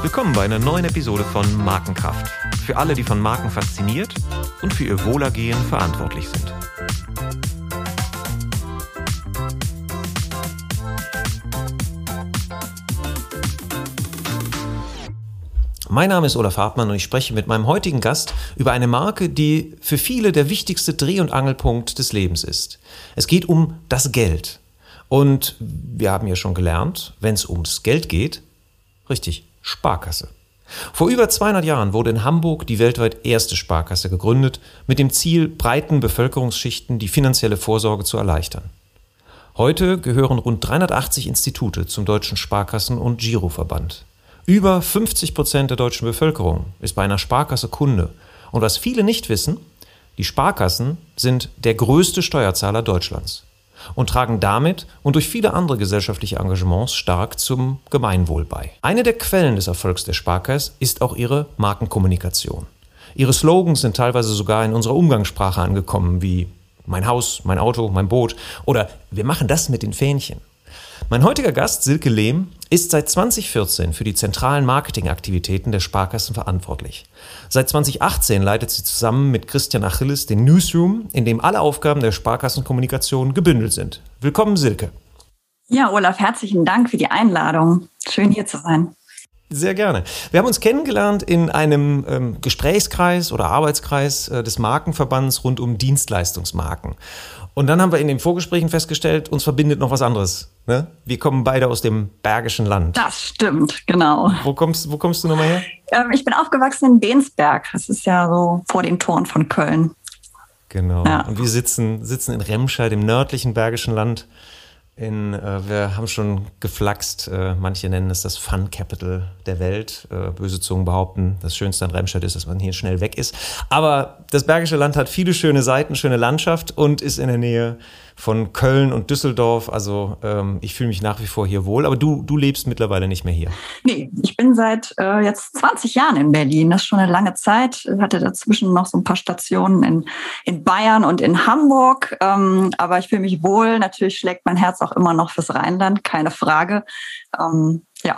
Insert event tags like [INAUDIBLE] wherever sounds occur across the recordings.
Willkommen bei einer neuen Episode von Markenkraft. Für alle, die von Marken fasziniert und für ihr Wohlergehen verantwortlich sind. Mein Name ist Olaf Hartmann und ich spreche mit meinem heutigen Gast über eine Marke, die für viele der wichtigste Dreh- und Angelpunkt des Lebens ist. Es geht um das Geld. Und wir haben ja schon gelernt, wenn es ums Geld geht, richtig, Sparkasse. Vor über 200 Jahren wurde in Hamburg die weltweit erste Sparkasse gegründet, mit dem Ziel, breiten Bevölkerungsschichten die finanzielle Vorsorge zu erleichtern. Heute gehören rund 380 Institute zum Deutschen Sparkassen- und Giroverband. Über 50 Prozent der deutschen Bevölkerung ist bei einer Sparkasse Kunde. Und was viele nicht wissen, die Sparkassen sind der größte Steuerzahler Deutschlands und tragen damit und durch viele andere gesellschaftliche Engagements stark zum Gemeinwohl bei. Eine der Quellen des Erfolgs der Sparkasse ist auch ihre Markenkommunikation. Ihre Slogans sind teilweise sogar in unserer Umgangssprache angekommen, wie mein Haus, mein Auto, mein Boot oder wir machen das mit den Fähnchen. Mein heutiger Gast, Silke Lehm, ist seit 2014 für die zentralen Marketingaktivitäten der Sparkassen verantwortlich. Seit 2018 leitet sie zusammen mit Christian Achilles den Newsroom, in dem alle Aufgaben der Sparkassenkommunikation gebündelt sind. Willkommen, Silke. Ja, Olaf, herzlichen Dank für die Einladung. Schön hier zu sein. Sehr gerne. Wir haben uns kennengelernt in einem ähm, Gesprächskreis oder Arbeitskreis äh, des Markenverbands rund um Dienstleistungsmarken. Und dann haben wir in den Vorgesprächen festgestellt, uns verbindet noch was anderes. Ne? Wir kommen beide aus dem Bergischen Land. Das stimmt, genau. Wo kommst, wo kommst du nochmal her? Ähm, ich bin aufgewachsen in Bensberg. Das ist ja so vor den Toren von Köln. Genau. Ja. Und wir sitzen, sitzen in Remscheid, im nördlichen Bergischen Land. In, äh, wir haben schon geflaxt, äh, manche nennen es das Fun Capital der Welt. Äh, böse Zungen behaupten, das Schönste an Remscheid ist, dass man hier schnell weg ist. Aber das Bergische Land hat viele schöne Seiten, schöne Landschaft und ist in der Nähe von Köln und Düsseldorf. Also ähm, ich fühle mich nach wie vor hier wohl. Aber du, du lebst mittlerweile nicht mehr hier. Nee, ich bin seit äh, jetzt 20 Jahren in Berlin. Das ist schon eine lange Zeit. Ich hatte dazwischen noch so ein paar Stationen in, in Bayern und in Hamburg. Ähm, aber ich fühle mich wohl. Natürlich schlägt mein Herz auch immer noch fürs Rheinland, keine Frage. Ähm, ja,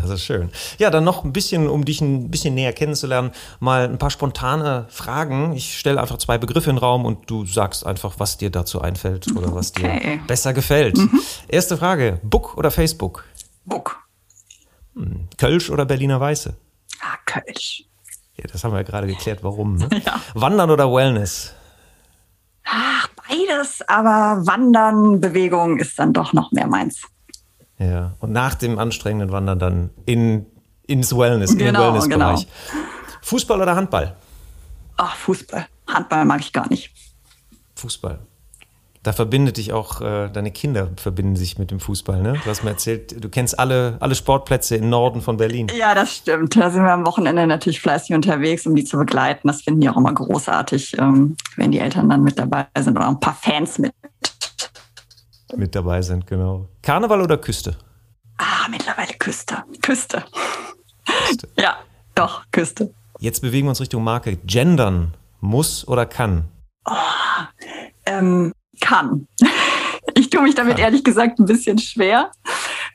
das ist schön. Ja, dann noch ein bisschen, um dich ein bisschen näher kennenzulernen, mal ein paar spontane Fragen. Ich stelle einfach zwei Begriffe in den Raum und du sagst einfach, was dir dazu einfällt oder was okay. dir besser gefällt. Mhm. Erste Frage: Book oder Facebook? Book. Hm. Kölsch oder Berliner Weiße? Ah, Kölsch. Ja, das haben wir ja gerade geklärt, warum. Ne? [LAUGHS] Ja. Wandern oder Wellness? Ach, beides, aber Wandern, Bewegung ist dann doch noch mehr meins. Ja, und nach dem anstrengenden Wandern dann in, ins Wellness, genau, in den genau, Wellnessbereich. Genau. Fußball oder Handball? Ach, Fußball. Handball mag ich gar nicht. Fußball. Da verbindet dich auch, äh, deine Kinder verbinden sich mit dem Fußball, ne? Du hast mir erzählt, du kennst alle, alle Sportplätze im Norden von Berlin. Ja, das stimmt. Da sind wir am Wochenende natürlich fleißig unterwegs, um die zu begleiten. Das finden die auch immer großartig, ähm, wenn die Eltern dann mit dabei sind oder ein paar Fans mit mit dabei sind, genau. Karneval oder Küste? Ah, mittlerweile Küste. Küste. Küste. [LAUGHS] ja, doch, Küste. Jetzt bewegen wir uns Richtung Marke. Gendern muss oder kann? Oh, ähm, kann. [LAUGHS] Ich tue mich damit kann. ehrlich gesagt ein bisschen schwer.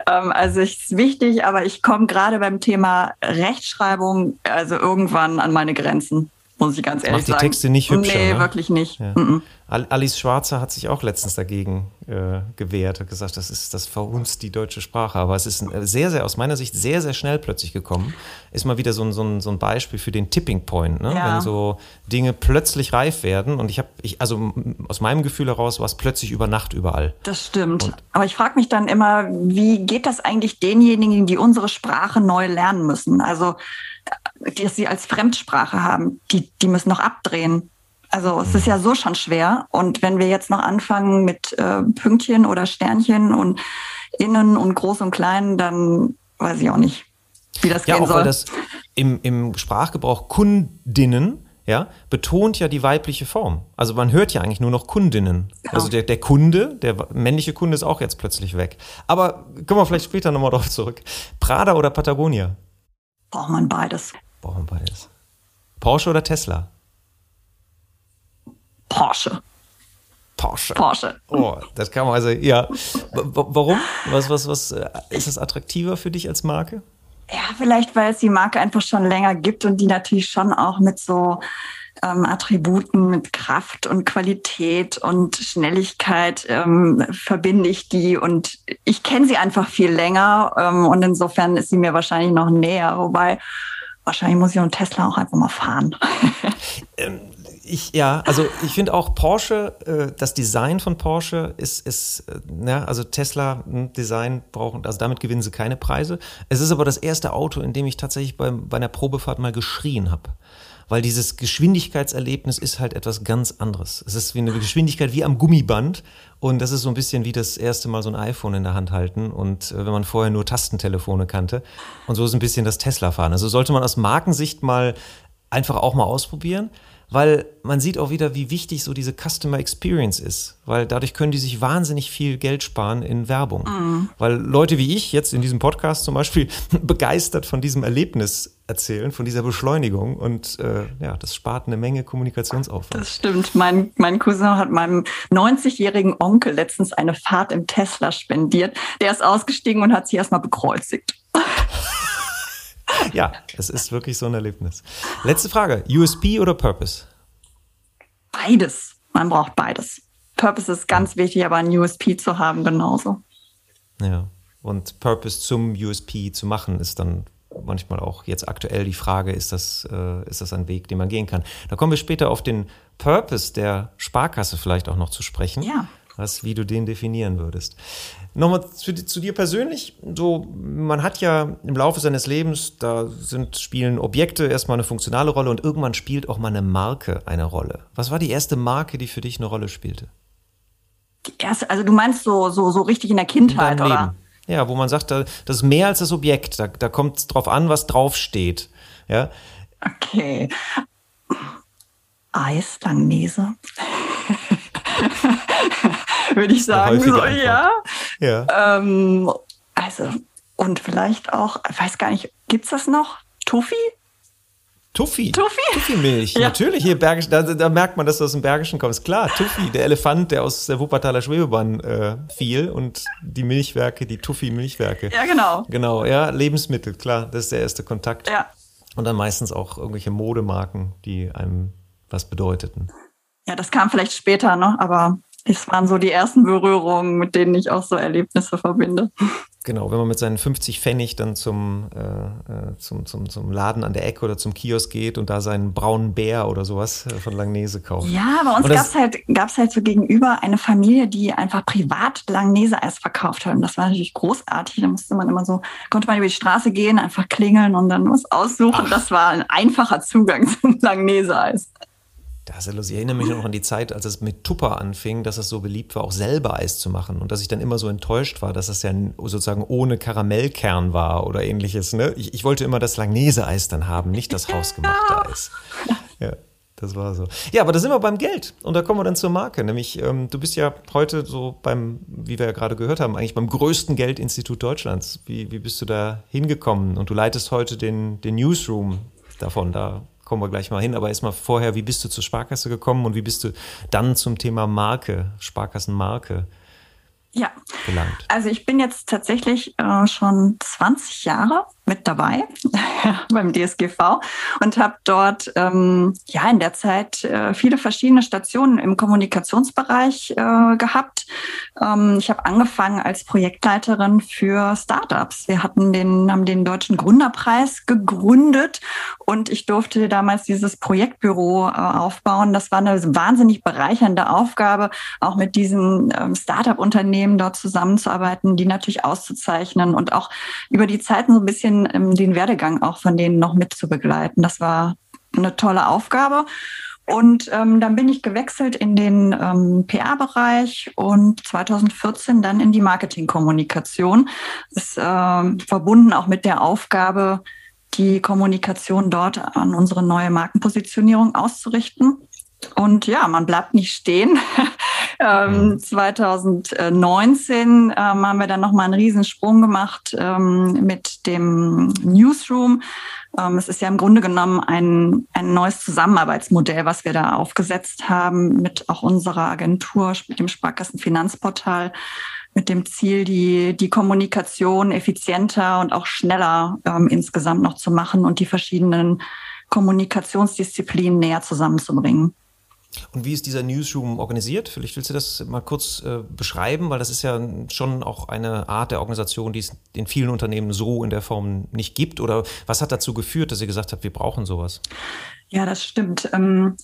Ähm, also es ist wichtig, aber ich komme gerade beim Thema Rechtschreibung also irgendwann an meine Grenzen muss ich ganz ehrlich Macht die sagen. Texte nicht hübscher. Nee, ne? wirklich nicht. Ja. Mm -mm. Alice Schwarzer hat sich auch letztens dagegen äh, gewehrt und gesagt, das ist das verhunzt die deutsche Sprache. Aber es ist sehr, sehr, aus meiner Sicht sehr, sehr schnell plötzlich gekommen. Ist mal wieder so ein, so ein, so ein Beispiel für den Tipping Point, ne? Ja. wenn so Dinge plötzlich reif werden. Und ich habe, ich, also aus meinem Gefühl heraus war es plötzlich über Nacht überall. Das stimmt. Und Aber ich frage mich dann immer, wie geht das eigentlich denjenigen, die unsere Sprache neu lernen müssen? Also die sie als Fremdsprache haben, die, die müssen noch abdrehen. Also es ist ja so schon schwer. Und wenn wir jetzt noch anfangen mit äh, Pünktchen oder Sternchen und innen und groß und klein, dann weiß ich auch nicht, wie das ja, gehen auch soll. Weil das im, im Sprachgebrauch Kundinnen ja, betont ja die weibliche Form. Also man hört ja eigentlich nur noch Kundinnen. Genau. Also der, der Kunde, der männliche Kunde ist auch jetzt plötzlich weg. Aber kommen wir vielleicht später nochmal drauf zurück. Prada oder Patagonia? Braucht man beides. Braucht man beides. Porsche oder Tesla? Porsche. Porsche. Porsche. Oh, das kann man also, ja. warum? Was, was, was äh, ist das attraktiver für dich als Marke? Ja, vielleicht, weil es die Marke einfach schon länger gibt und die natürlich schon auch mit so ähm, Attributen, mit Kraft und Qualität und Schnelligkeit ähm, verbinde ich die und ich kenne sie einfach viel länger ähm, und insofern ist sie mir wahrscheinlich noch näher, wobei wahrscheinlich muss ich einen Tesla auch einfach mal fahren. Ähm, ich, ja, also ich finde auch Porsche, äh, das Design von Porsche ist, ist äh, ja, also Tesla hm, Design brauchen, also damit gewinnen sie keine Preise. Es ist aber das erste Auto, in dem ich tatsächlich bei, bei einer Probefahrt mal geschrien habe weil dieses Geschwindigkeitserlebnis ist halt etwas ganz anderes. Es ist wie eine Geschwindigkeit wie am Gummiband und das ist so ein bisschen wie das erste Mal so ein iPhone in der Hand halten und äh, wenn man vorher nur Tastentelefone kannte und so ist ein bisschen das Tesla-Fahren. Also sollte man aus Markensicht mal einfach auch mal ausprobieren weil man sieht auch wieder, wie wichtig so diese Customer Experience ist, weil dadurch können die sich wahnsinnig viel Geld sparen in Werbung. Mm. Weil Leute wie ich jetzt in diesem Podcast zum Beispiel [LAUGHS] begeistert von diesem Erlebnis erzählen, von dieser Beschleunigung und äh, ja, das spart eine Menge Kommunikationsaufwand. Das stimmt. Mein, mein Cousin hat meinem 90-jährigen Onkel letztens eine Fahrt im Tesla spendiert. Der ist ausgestiegen und hat sich erstmal bekreuzigt. [LAUGHS] [LAUGHS] ja, es ist wirklich so ein Erlebnis. Letzte Frage: USP oder Purpose? Beides. Man braucht beides. Purpose ist ganz wichtig, aber ein USP zu haben genauso. Ja, und Purpose zum USP zu machen ist dann manchmal auch jetzt aktuell die Frage, ist das, äh, ist das ein Weg, den man gehen kann? Da kommen wir später auf den Purpose der Sparkasse vielleicht auch noch zu sprechen. Ja. Was, wie du den definieren würdest. Nochmal zu, zu, dir persönlich. So, man hat ja im Laufe seines Lebens, da sind, spielen Objekte erstmal eine funktionale Rolle und irgendwann spielt auch mal eine Marke eine Rolle. Was war die erste Marke, die für dich eine Rolle spielte? Die erste, also du meinst so, so, so richtig in der Kindheit, in oder? Leben. Ja, wo man sagt, das ist mehr als das Objekt. Da, da kommt es drauf an, was draufsteht. Ja. Okay. Eis, Langnese. [LAUGHS] würde ich sagen. So, ja. ja. Ähm, also, und vielleicht auch, ich weiß gar nicht, gibt es das noch? Tuffy? Tuffy. Tuffy? Tuffy-Milch. [LAUGHS] Ja. Natürlich, hier Bergisch, da, da, merkt man, dass du aus dem Bergischen kommst. Klar, Tuffy, der Elefant, der aus der Wuppertaler Schwebebahn äh, fiel und die Milchwerke, die Tuffy-Milchwerke. Ja, genau. Genau, ja, Lebensmittel, klar, das ist der erste Kontakt. Ja. Und dann meistens auch irgendwelche Modemarken, die einem was bedeuteten. Ja, das kam vielleicht später, ne? aber das waren so die ersten Berührungen, mit denen ich auch so Erlebnisse verbinde. Genau, wenn man mit seinen 50 Pfennig dann zum, äh, äh, zum, zum, zum Laden an der Ecke oder zum Kiosk geht und da seinen braunen Bär oder sowas äh, von Langnese kauft. Ja, bei uns gab es halt, gab's halt so gegenüber eine Familie, die einfach privat Langnese-Eis verkauft hat. Und das war natürlich großartig. Da musste man immer so, konnte man über die Straße gehen, einfach klingeln und dann was aussuchen. Ach. Das war ein einfacher Zugang zum Langnese-Eis. Das ist. Ich erinnere mich noch an die Zeit, als es mit Tupper anfing, dass es so beliebt war, auch selber Eis zu machen. Und dass ich dann immer so enttäuscht war, dass es ja sozusagen ohne Karamellkern war oder ähnliches. Ne? Ich, ich wollte immer das Langnese-Eis dann haben, nicht das hausgemachte [LAUGHS] Eis. Ja, das war so. Ja, aber da sind wir beim Geld. Und da kommen wir dann zur Marke. Nämlich, ähm, du bist ja heute so beim, wie wir ja gerade gehört haben, eigentlich beim größten Geldinstitut Deutschlands. Wie, wie bist du da hingekommen? Und du leitest heute den, den Newsroom davon. Da kommen wir gleich mal hin. Aber erstmal vorher, wie bist du zur Sparkasse gekommen und wie bist du dann zum Thema Marke, Sparkassenmarke ja. gelangt? Also ich bin jetzt tatsächlich äh, schon 20 Jahre mit dabei [LAUGHS] beim DSGV und habe dort ähm, ja in der Zeit äh, viele verschiedene Stationen im Kommunikationsbereich äh, gehabt. Ähm, ich habe angefangen als Projektleiterin für Startups. Wir hatten den haben den deutschen Gründerpreis gegründet und ich durfte damals dieses Projektbüro äh, aufbauen. Das war eine wahnsinnig bereichernde Aufgabe, auch mit diesen ähm, Startup-Unternehmen dort zusammenzuarbeiten, die natürlich auszuzeichnen und auch über die Zeiten so ein bisschen bisschen ähm, den Werdegang auch von denen noch mit zu begleiten. Das war eine tolle Aufgabe. Und ähm, dann bin ich gewechselt in den ähm, PR-Bereich und 2014 dann in die Marketingkommunikation. Ist äh, verbunden auch mit der Aufgabe, die Kommunikation dort an unsere neue Markenpositionierung auszurichten. Und ja, man bleibt nicht stehen. [LAUGHS] Ähm, 2019 ähm, haben wir dann nochmal einen Riesensprung gemacht ähm, mit dem Newsroom. Ähm, es ist ja im Grunde genommen ein, ein neues Zusammenarbeitsmodell, was wir da aufgesetzt haben mit auch unserer Agentur, mit dem Sparkassenfinanzportal, mit dem Ziel, die, die Kommunikation effizienter und auch schneller ähm, insgesamt noch zu machen und die verschiedenen Kommunikationsdisziplinen näher zusammenzubringen. Und wie ist dieser Newsroom organisiert? Vielleicht willst du das mal kurz äh, beschreiben, weil das ist ja schon auch eine Art der Organisation, die es in vielen Unternehmen so in der Form nicht gibt. Oder was hat dazu geführt, dass ihr gesagt habt, wir brauchen sowas? Ja, das stimmt. Ähm,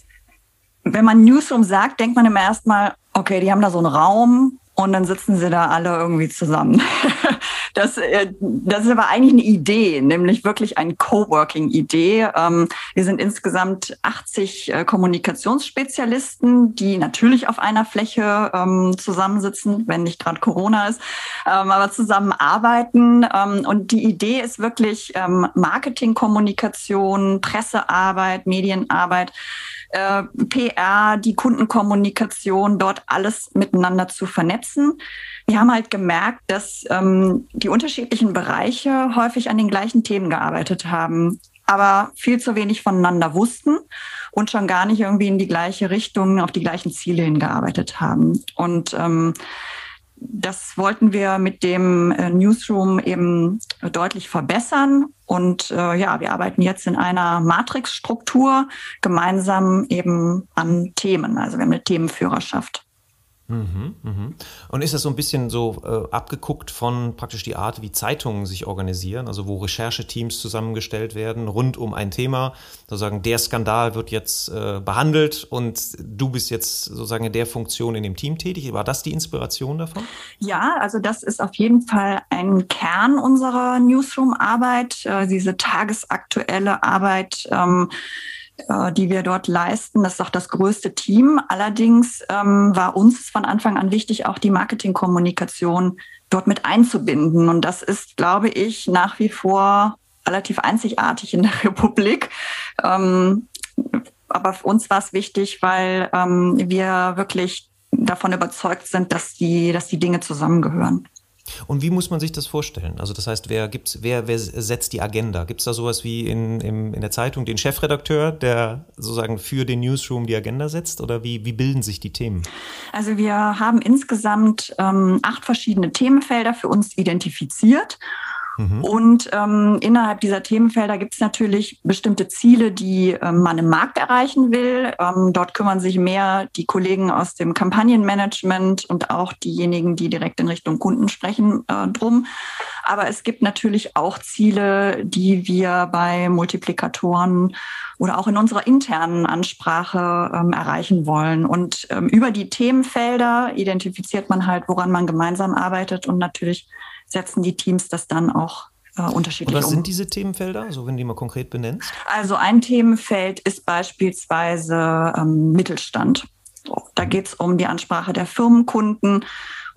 wenn man Newsroom sagt, denkt man immer erstmal, okay, die haben da so einen Raum und dann sitzen sie da alle irgendwie zusammen. [LAUGHS] Das, äh, das ist aber eigentlich eine Idee, nämlich wirklich eine Coworking-Idee. Ähm, wir sind insgesamt 80 äh, Kommunikationsspezialisten, die natürlich auf einer Fläche ähm, zusammensitzen, wenn nicht gerade Corona ist, ähm, aber zusammenarbeiten. Und die Idee ist wirklich Marketing, Kommunikation, Pressearbeit, Medienarbeit äh, PR, die Kundenkommunikation, dort alles miteinander zu vernetzen. Wir haben halt gemerkt, dass ähm, die unterschiedlichen Bereiche häufig an den gleichen Themen gearbeitet haben, aber viel zu wenig voneinander wussten und schon gar nicht irgendwie in die gleiche Richtung, auf die gleichen Ziele hingearbeitet haben. Und ähm, das wollten wir mit dem äh, Newsroom eben deutlich verbessern. Und äh, ja, wir arbeiten jetzt in einer Matrixstruktur gemeinsam eben an Themen. Also wir haben eine Themenführerschaft. Mhm, mhm. Und ist das so ein bisschen so äh, abgeguckt von praktisch die Art, wie Zeitungen sich organisieren, also wo Rechercheteams zusammengestellt werden rund um ein Thema, sozusagen der Skandal wird jetzt äh, behandelt und du bist jetzt sozusagen in der Funktion in dem Team tätig. War das die Inspiration davon? Ja, also das ist auf jeden Fall ein Kern unserer Newsroom-Arbeit, äh, diese tagesaktuelle Arbeit. Ähm, äh, die wir dort leisten. Das ist auch das größte Team. Allerdings ähm, war uns von Anfang an wichtig, auch die Marketingkommunikation dort mit einzubinden. Und das ist, glaube ich, nach wie vor relativ einzigartig in der [LAUGHS] Republik. Ähm, aber für uns war es wichtig, weil ähm, wir wirklich davon überzeugt sind, dass die, dass die Dinge zusammengehören. Und wie muss man sich das vorstellen? Also das heißt, wer gibt's, wer, wer setzt die Agenda? Gibt es da sowas wie in, in, in der Zeitung den Chefredakteur, der sozusagen für den Newsroom die Agenda setzt? Oder wie, wie bilden sich die Themen? Also wir haben insgesamt ähm, acht verschiedene Themenfelder für uns identifiziert. Mhm. Und ähm, innerhalb dieser Themenfelder gibt es natürlich bestimmte Ziele, die ähm, man im Markt erreichen will. Ähm, dort kümmern sich mehr die Kollegen aus dem Kampagnenmanagement und auch diejenigen, die direkt in Richtung Kunden sprechen, äh, drum. Aber es gibt natürlich auch Ziele, die wir bei Multiplikatoren oder auch in unserer internen Ansprache ähm, erreichen wollen. Und ähm, über die Themenfelder identifiziert man halt, woran man gemeinsam arbeitet und natürlich setzen die Teams das dann auch äh, unterschiedlich Und was um. sind diese Themenfelder, so also wenn du die mal konkret benennst? Also ein Themenfeld ist beispielsweise ähm, Mittelstand. Da geht es um die Ansprache der Firmenkunden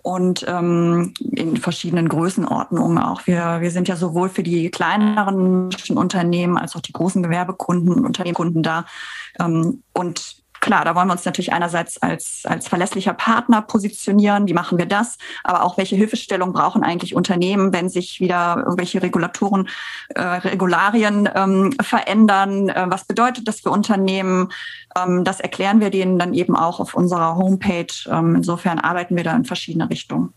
und ähm, in verschiedenen Größenordnungen auch. Wir, wir sind ja sowohl für die kleineren Unternehmen als auch die großen Gewerbekunden und Unternehmenskunden da. Ähm, und Klar, da wollen wir uns natürlich einerseits als, als verlässlicher Partner positionieren. Wie machen wir das? Aber auch welche Hilfestellung brauchen eigentlich Unternehmen, wenn sich wieder irgendwelche Regulatoren, äh, Regularien ähm, verändern? Äh, was bedeutet das für Unternehmen? Ähm, das erklären wir denen dann eben auch auf unserer Homepage. Ähm, insofern arbeiten wir da in verschiedene Richtungen.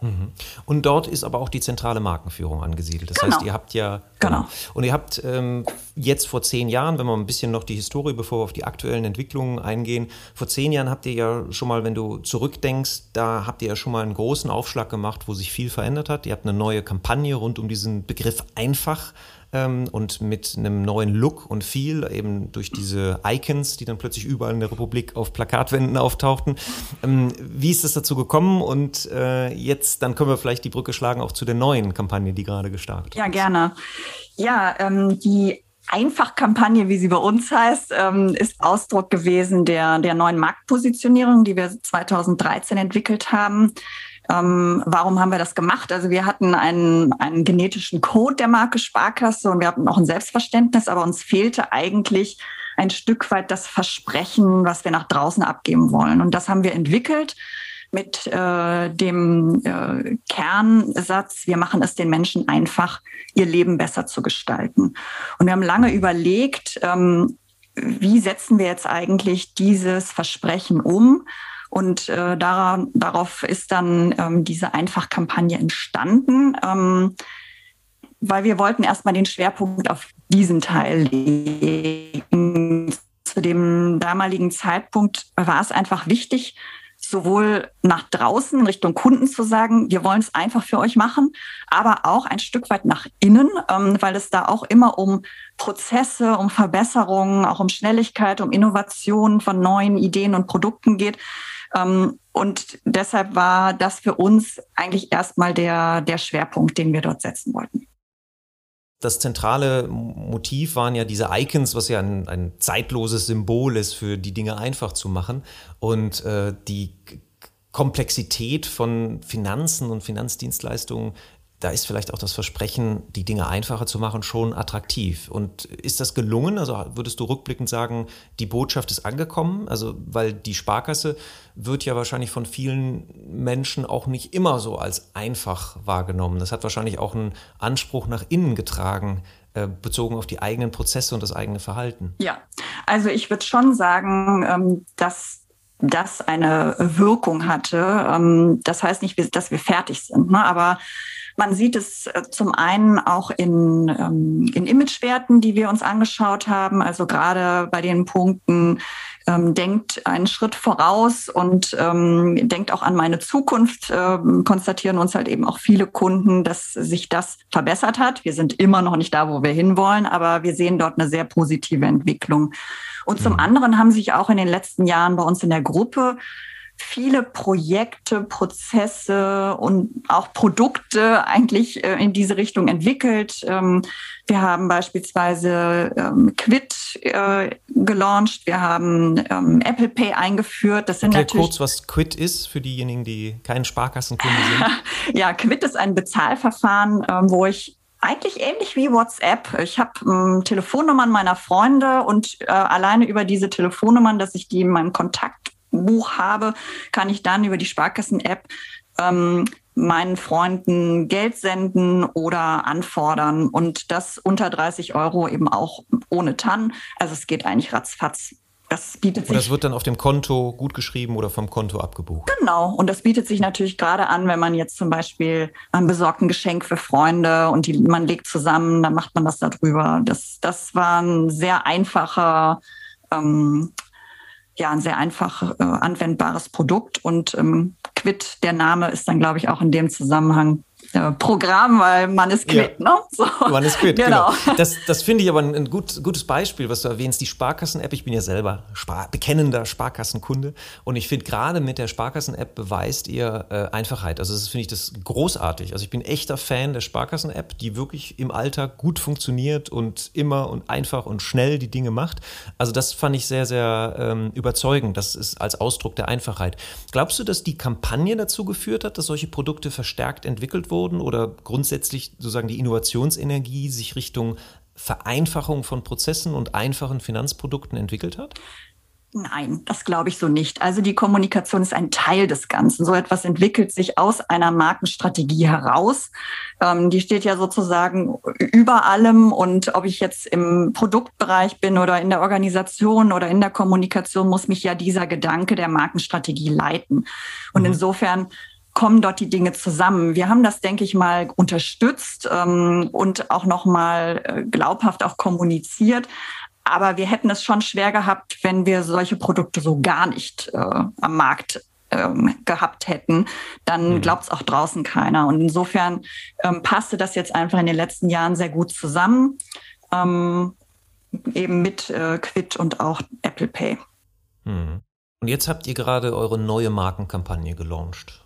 Mhm. Und dort ist aber auch die zentrale Markenführung angesiedelt. Das genau. heißt, ihr habt ja. Genau. genau. Und ihr habt ähm, jetzt vor zehn Jahren, wenn wir ein bisschen noch die Historie, bevor wir auf die aktuellen Entwicklungen eingehen, vor zehn Jahren habt ihr ja schon mal, wenn du zurückdenkst, da habt ihr ja schon mal einen großen Aufschlag gemacht, wo sich viel verändert hat. Ihr habt eine neue Kampagne rund um diesen Begriff einfach ähm, und mit einem neuen Look und Feel, eben durch diese Icons, die dann plötzlich überall in der Republik auf Plakatwänden auftauchten. Ähm, wie ist es dazu gekommen? Und äh, jetzt, dann können wir vielleicht die Brücke schlagen auch zu der neuen Kampagne, die gerade gestartet ist. Ja, gerne. Ja, ähm, die Einfach-Kampagne, wie sie bei uns heißt, ähm, ist Ausdruck gewesen der, der neuen Marktpositionierung, die wir 2013 entwickelt haben. Ähm, warum haben wir das gemacht? Also wir hatten einen, einen genetischen Code der Marke Sparkasse und wir hatten auch ein Selbstverständnis, aber uns fehlte eigentlich ein Stück weit das Versprechen, was wir nach draußen abgeben wollen. Und das haben wir entwickelt mit äh, dem äh, Kernsatz, wir machen es den Menschen einfach, ihr Leben besser zu gestalten. Und wir haben lange überlegt, ähm, wie setzen wir jetzt eigentlich dieses Versprechen um? Und äh, daran, darauf ist dann ähm, diese Einfachkampagne entstanden, ähm, weil wir wollten erstmal den Schwerpunkt auf diesen Teil legen. Zu dem damaligen Zeitpunkt war es einfach wichtig, sowohl nach draußen in Richtung Kunden zu sagen, wir wollen es einfach für euch machen, aber auch ein Stück weit nach innen, ähm, weil es da auch immer um Prozesse, um Verbesserungen, auch um Schnelligkeit, um Innovation von neuen Ideen und Produkten geht. Ähm, und deshalb war das für uns eigentlich erstmal der, der Schwerpunkt, den wir dort setzen wollten. Das zentrale Motiv waren ja diese Icons, was ja ein, ein zeitloses Symbol ist, für die Dinge einfach zu machen. Und äh, die Komplexität von Finanzen und Finanzdienstleistungen da ist vielleicht auch das Versprechen, die Dinge einfacher zu machen, schon attraktiv. Und ist das gelungen? Also würdest du rückblickend sagen, die Botschaft ist angekommen? Also, weil die Sparkasse wird ja wahrscheinlich von vielen Menschen auch nicht immer so als einfach wahrgenommen. Das hat wahrscheinlich auch einen Anspruch nach innen getragen, äh, bezogen auf die eigenen Prozesse und das eigene Verhalten. Ja, also ich würde schon sagen, ähm, dass das eine Wirkung hatte. Ähm, das heißt nicht, dass wir fertig sind, ne? aber man sieht es äh, zum einen auch in, ähm, in Imagewerten, die wir uns angeschaut haben. Also gerade bei den Punkten, ähm, denkt einen Schritt voraus und ähm, denkt auch an meine Zukunft, ähm, konstatieren uns halt eben auch viele Kunden, dass sich das verbessert hat. Wir sind immer noch nicht da, wo wir hinwollen, aber wir sehen dort eine sehr positive Entwicklung. Und zum mhm. anderen haben sich auch in den letzten Jahren bei uns in der Gruppe viele Projekte, Prozesse und auch Produkte eigentlich äh, in diese Richtung entwickelt. Ähm, wir haben beispielsweise ähm, Quid äh, gelauncht, wir haben ähm, Apple Pay eingeführt. Das sind Erklär natürlich kurz, was Quid ist für diejenigen, die keinen Sparkassenkunde sind. [LAUGHS] ja, Quid ist ein Bezahlverfahren, wo ich eigentlich ähnlich wie WhatsApp. Ich habe ähm, Telefonnummern meiner Freunde und äh, alleine über diese Telefonnummern, dass ich die in meinem Kontakt Buch habe, kann ich dann über die Sparkassen-App ähm, meinen Freunden Geld senden oder anfordern und das unter 30 Euro eben auch ohne TAN. Also es geht eigentlich ratzfatz. Das bietet sich. Und das wird dann auf dem Konto gut geschrieben oder vom Konto abgebucht. Genau. Und das bietet sich natürlich gerade an, wenn man jetzt zum Beispiel ein besorgt ein Geschenk für Freunde und die, man legt zusammen, dann macht man das darüber. Das, das war ein sehr einfacher ähm, ja ein sehr einfach äh, anwendbares Produkt. Und ähm, Quid, der Name ist dann, glaube ich, auch in dem Zusammenhang Programm, weil man ist quitt, ja. ne? So. Man ist quitt, genau. genau. Das, das finde ich aber ein, ein gut, gutes Beispiel, was du erwähnst, die Sparkassen-App. Ich bin ja selber Spar bekennender Sparkassenkunde und ich finde gerade mit der Sparkassen-App beweist ihr äh, Einfachheit. Also das finde ich das großartig. Also ich bin echter Fan der Sparkassen-App, die wirklich im Alltag gut funktioniert und immer und einfach und schnell die Dinge macht. Also das fand ich sehr, sehr ähm, überzeugend. Das ist als Ausdruck der Einfachheit. Glaubst du, dass die Kampagne dazu geführt hat, dass solche Produkte verstärkt entwickelt wurden? Wurden oder grundsätzlich sozusagen die Innovationsenergie sich Richtung Vereinfachung von Prozessen und einfachen Finanzprodukten entwickelt hat? Nein, das glaube ich so nicht. Also die Kommunikation ist ein Teil des Ganzen. So etwas entwickelt sich aus einer Markenstrategie heraus. Ähm, die steht ja sozusagen über allem. Und ob ich jetzt im Produktbereich bin oder in der Organisation oder in der Kommunikation, muss mich ja dieser Gedanke der Markenstrategie leiten. Und mhm. insofern kommen dort die Dinge zusammen. Wir haben das, denke ich mal, unterstützt ähm, und auch nochmal äh, glaubhaft auch kommuniziert. Aber wir hätten es schon schwer gehabt, wenn wir solche Produkte so gar nicht äh, am Markt ähm, gehabt hätten, dann mhm. glaubt es auch draußen keiner. Und insofern ähm, passte das jetzt einfach in den letzten Jahren sehr gut zusammen, ähm, eben mit äh, Quid und auch Apple Pay. Mhm. Und jetzt habt ihr gerade eure neue Markenkampagne gelauncht.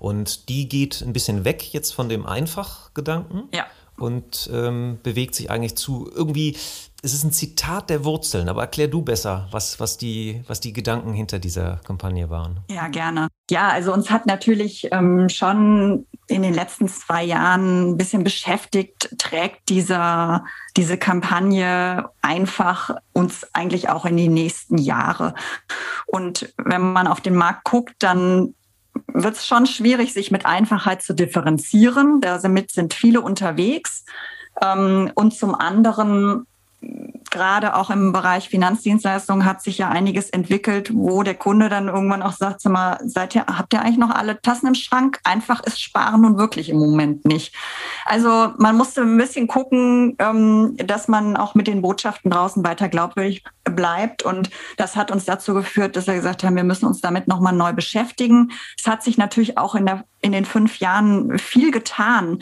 Und die geht ein bisschen weg jetzt von dem Einfachgedanken. Ja. Und ähm, bewegt sich eigentlich zu irgendwie, es ist ein Zitat der Wurzeln, aber erklär du besser, was, was, die, was die Gedanken hinter dieser Kampagne waren. Ja, gerne. Ja, also uns hat natürlich ähm, schon in den letzten zwei Jahren ein bisschen beschäftigt, trägt dieser, diese Kampagne einfach uns eigentlich auch in die nächsten Jahre. Und wenn man auf den Markt guckt, dann wird es schon schwierig, sich mit Einfachheit zu differenzieren. Damit sind viele unterwegs. Ähm, und zum anderen gerade auch im Bereich Finanzdienstleistungen hat sich ja einiges entwickelt, wo der Kunde dann irgendwann auch sagt, sag mal, seid ihr, habt ihr eigentlich noch alle Tassen im Schrank? Einfach ist Sparen nun wirklich im Moment nicht. Also man musste ein bisschen gucken, ähm, dass man auch mit den Botschaften draußen weiter glaubwürdig bleibt. Und das hat uns dazu geführt, dass wir gesagt haben, wir müssen uns damit nochmal neu beschäftigen. Es hat sich natürlich auch in, der, in den fünf Jahren viel getan.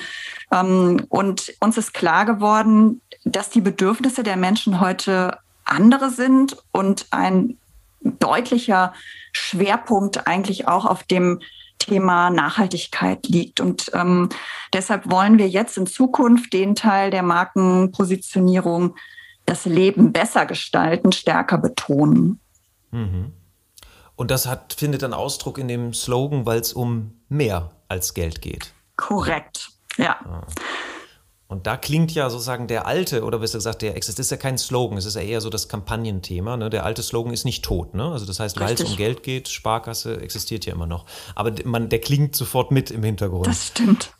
Ähm, und uns ist klar geworden, dass die Bedürfnisse der Menschen heute andere sind und ein deutlicher Schwerpunkt eigentlich auch auf dem Thema Nachhaltigkeit liegt. Und ähm, deshalb wollen wir jetzt in Zukunft den Teil der Markenpositionierung, das Leben besser gestalten, stärker betonen. Mhm. Und das hat, findet dann Ausdruck in dem Slogan, weil es um mehr als Geld geht. Korrekt, ja. Ah. Und da klingt ja sozusagen der alte, oder besser gesagt, der Exist ist ja kein Slogan, es ist ja eher so das Kampagnenthema. Ne? Der alte Slogan ist nicht tot. Ne? Also das heißt, weil es um Geld geht, Sparkasse existiert ja immer noch. Aber man, der klingt sofort mit im Hintergrund. Das stimmt.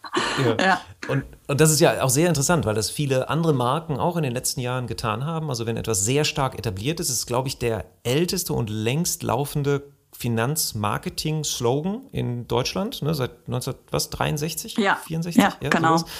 Ja. ja. Und, und das ist ja auch sehr interessant, weil das viele andere Marken auch in den letzten Jahren getan haben. Also wenn etwas sehr stark etabliert ist, ist es, glaube ich, der älteste und längst laufende Finanzmarketing-Slogan in Deutschland, ne, seit 1963, ja. 64? Ja, ja genau. Sowas.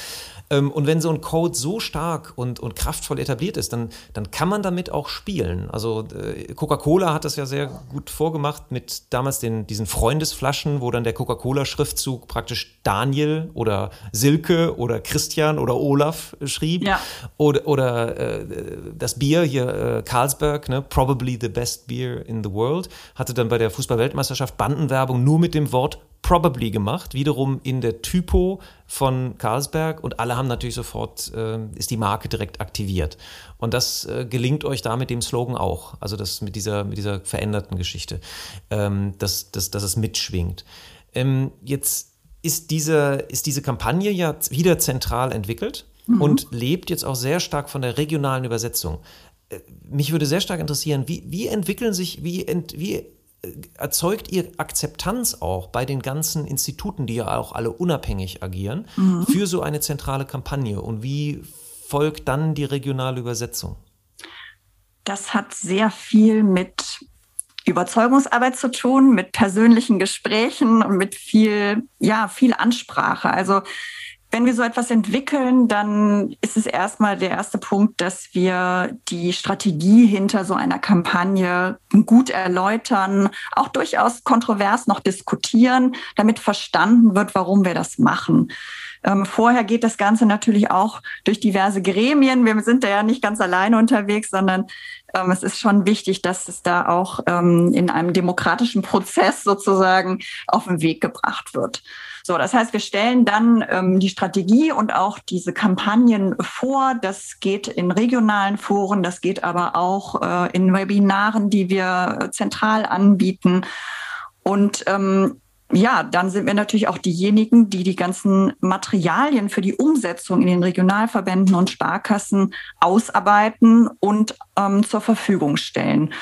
Ähm, und wenn so ein Code so stark und, und kraftvoll etabliert ist, dann, dann kann man damit auch spielen. Also äh, Coca-Cola hat das ja sehr gut vorgemacht mit damals den, diesen Freundesflaschen, wo dann der Coca-Cola-Schriftzug praktisch Daniel oder Silke oder Christian oder Olaf schrieb. Ja. Oder, oder äh, das Bier hier, äh, Carlsberg, ne, probably the best beer in the world, hatte dann bei der Fußball-Weltmeisterschaft Bandenwerbung nur mit dem Wort probably gemacht, wiederum in der Typo von Carlsberg und alle haben natürlich sofort, äh, ist die Marke direkt aktiviert. Und das äh, gelingt euch da mit dem Slogan auch, also das mit dieser, mit dieser veränderten Geschichte, ähm, dass, dass, dass es mitschwingt. Ähm, jetzt ist diese, ist diese Kampagne ja wieder zentral entwickelt mhm. und lebt jetzt auch sehr stark von der regionalen Übersetzung. Äh, mich würde sehr stark interessieren, wie, wie entwickeln sich, wie, ent, wie erzeugt ihr Akzeptanz auch bei den ganzen Instituten, die ja auch alle unabhängig agieren, mhm. für so eine zentrale Kampagne? Und wie folgt dann die regionale Übersetzung? Das hat sehr viel mit Überzeugungsarbeit zu tun, mit persönlichen Gesprächen und mit viel, ja, viel Ansprache. Also wenn wir so etwas entwickeln, dann ist es erstmal der erste Punkt, dass wir die Strategie hinter so einer Kampagne gut erläutern, auch durchaus kontrovers noch diskutieren, damit verstanden wird, warum wir das machen. Ähm, vorher geht das Ganze natürlich auch durch diverse Gremien. Wir sind da ja nicht ganz alleine unterwegs, sondern ähm, es ist schon wichtig, dass es da auch ähm, in einem demokratischen Prozess sozusagen auf den Weg gebracht wird. So, das heißt, wir stellen dann ähm, die Strategie und auch diese Kampagnen vor. Das geht in regionalen Foren, das geht aber auch äh, in Webinaren, die wir zentral anbieten. Und ähm, ja, dann sind wir natürlich auch diejenigen, die die ganzen Materialien für die Umsetzung in den Regionalverbänden und Sparkassen ausarbeiten und ähm, zur Verfügung stellen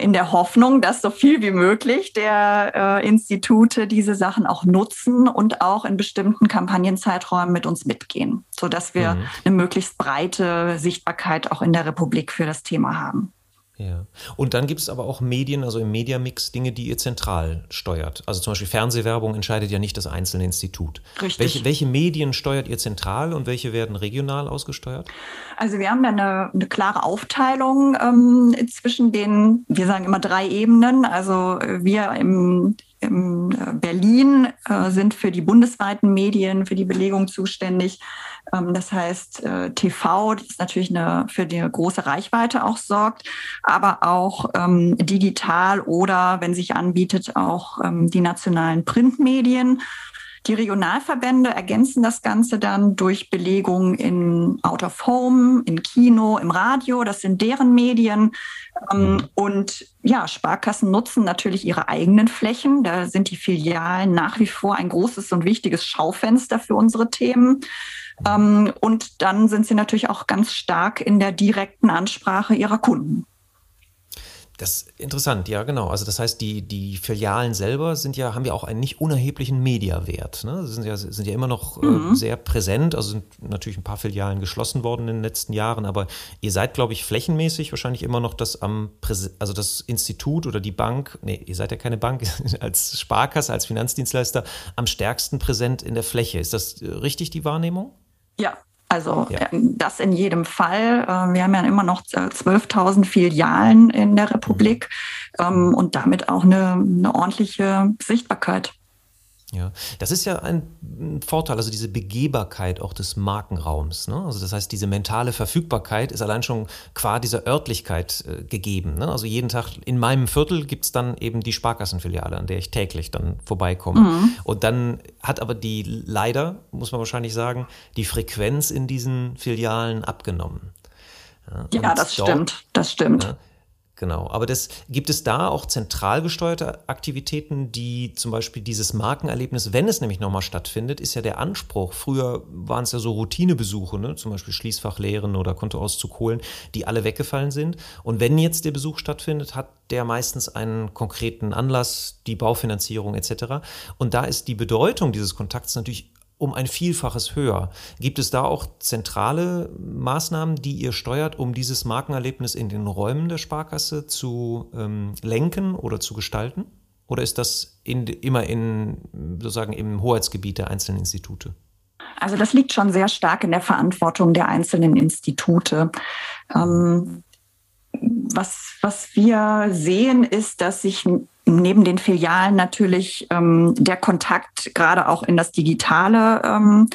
in der Hoffnung, dass so viel wie möglich der äh, Institute diese Sachen auch nutzen und auch in bestimmten Kampagnenzeiträumen mit uns mitgehen, sodass wir mhm. eine möglichst breite Sichtbarkeit auch in der Republik für das Thema haben. Ja. Und dann gibt es aber auch Medien, also im Mediamix, Dinge, die ihr zentral steuert. Also zum Beispiel Fernsehwerbung entscheidet ja nicht das einzelne Institut. Richtig. Welche, welche Medien steuert ihr zentral und welche werden regional ausgesteuert? Also wir haben da eine, eine klare Aufteilung ähm, zwischen den, wir sagen immer drei Ebenen. Also wir im, im äh, Berlin äh, sind für die bundesweiten Medien, für die Belegung zuständig. Ähm, das heißt, äh, TV, das natürlich eine, für eine große Reichweite auch sorgt, aber auch ähm, digital oder, wenn sich anbietet, auch ähm, die nationalen Printmedien. Die Regionalverbände ergänzen das Ganze dann durch Belegung in Out of Home, im Kino, im Radio. Das sind deren Medien. Ähm, und ja, Sparkassen nutzen natürlich ihre eigenen Flächen. Da sind die Filialen nach wie vor ein großes und wichtiges Schaufenster für unsere Themen. Ähm, und dann sind sie natürlich auch ganz stark in der direkten Ansprache ihrer Kunden. Das ist interessant, ja, genau. Also das heißt, die, die Filialen selber sind ja, haben ja auch einen nicht unerheblichen Mediawert. Ne? Sie sind ja, sind ja immer noch äh, mhm. äh, sehr präsent. Also sind natürlich ein paar Filialen geschlossen worden in den letzten Jahren, aber ihr seid, glaube ich, flächenmäßig wahrscheinlich immer noch das am Präse also das Institut oder die Bank, nee, ihr seid ja keine Bank, [LAUGHS] als Sparkasse, als Finanzdienstleister am stärksten präsent in der Fläche. Ist das äh, richtig, die Wahrnehmung? Ja, also ja. Äh, das in jedem Fall. Äh, wir haben ja immer noch 12.000 Filialen in der Republik mhm. und damit auch eine, eine ordentliche Sichtbarkeit. Ja, das ist ja ein Vorteil, also diese Begehbarkeit auch des Markenraums. Ne? Also das heißt, diese mentale Verfügbarkeit ist allein schon qua dieser Örtlichkeit äh, gegeben. Ne? Also jeden Tag in meinem Viertel gibt es dann eben die Sparkassenfiliale, an der ich täglich dann vorbeikomme. Mhm. Und dann hat aber die leider, muss man wahrscheinlich sagen, die Frequenz in diesen Filialen abgenommen. Ja, ja das dort, stimmt, das stimmt. Ja, Genau, aber das, gibt es da auch zentral gesteuerte Aktivitäten, die zum Beispiel dieses Markenerlebnis, wenn es nämlich nochmal stattfindet, ist ja der Anspruch. Früher waren es ja so Routinebesuche, ne? zum Beispiel Schließfach leeren oder Kontoauszug holen, die alle weggefallen sind. Und wenn jetzt der Besuch stattfindet, hat der meistens einen konkreten Anlass, die Baufinanzierung etc. Und da ist die Bedeutung dieses Kontakts natürlich um ein Vielfaches höher. Gibt es da auch zentrale Maßnahmen, die ihr steuert, um dieses Markenerlebnis in den Räumen der Sparkasse zu ähm, lenken oder zu gestalten? Oder ist das in, immer in, sozusagen im Hoheitsgebiet der einzelnen Institute? Also das liegt schon sehr stark in der Verantwortung der einzelnen Institute. Ähm, was, was wir sehen, ist, dass sich neben den Filialen natürlich ähm, der Kontakt gerade auch in das Digitale ähm,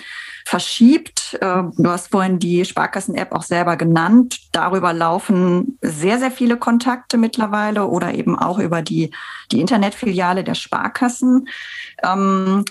verschiebt. Äh, du hast vorhin die Sparkassen-App auch selber genannt. Darüber laufen sehr, sehr viele Kontakte mittlerweile oder eben auch über die, die Internetfiliale der Sparkassen. Ähm,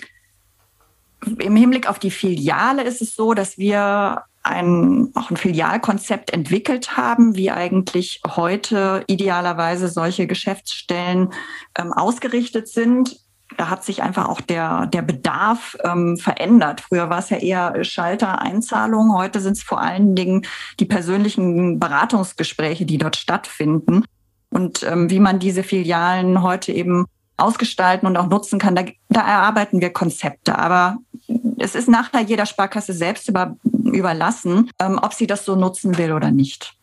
Im Hinblick auf die Filiale ist es so, dass wir ein, auch ein Filialkonzept entwickelt haben, wie eigentlich heute idealerweise solche Geschäftsstellen ähm, ausgerichtet sind. Da hat sich einfach auch der, der Bedarf ähm, verändert. Früher war es ja eher Schalter, Einzahlung. Heute sind es vor allen Dingen die persönlichen Beratungsgespräche, die dort stattfinden. Und ähm, wie man diese Filialen heute eben ausgestalten und auch nutzen kann, da, da erarbeiten wir Konzepte. Aber es ist nachher jeder Sparkasse selbst über, überlassen, ähm, ob sie das so nutzen will oder nicht.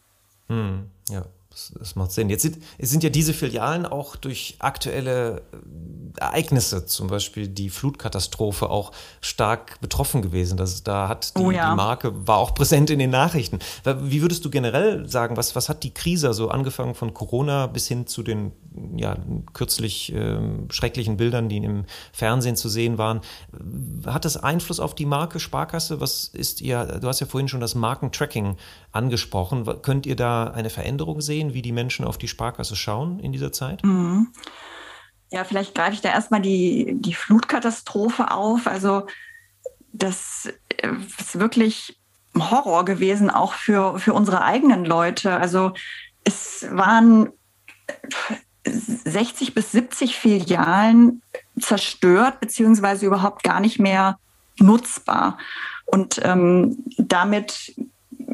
Hm, ja. Das, macht Sinn. Jetzt sind, sind, ja diese Filialen auch durch aktuelle äh, Ereignisse, zum Beispiel die Flutkatastrophe, auch stark betroffen gewesen. Das, da hat die, oh ja. die, Marke, war auch präsent in den Nachrichten. Wie würdest du generell sagen, was, was hat die Krise, also angefangen von Corona bis hin zu den ja, kürzlich äh, schrecklichen Bildern, die im Fernsehen zu sehen waren, hat das Einfluss auf die Marke Sparkasse? Was ist ihr, du hast ja vorhin schon das Markentracking angesprochen. Könnt ihr da eine Veränderung sehen, wie die Menschen auf die Sparkasse schauen in dieser Zeit? Mhm. Ja, vielleicht greife ich da erstmal die, die Flutkatastrophe auf. Also das äh, ist wirklich Horror gewesen, auch für, für unsere eigenen Leute. Also es waren 60 bis 70 Filialen zerstört, beziehungsweise überhaupt gar nicht mehr nutzbar. Und ähm, damit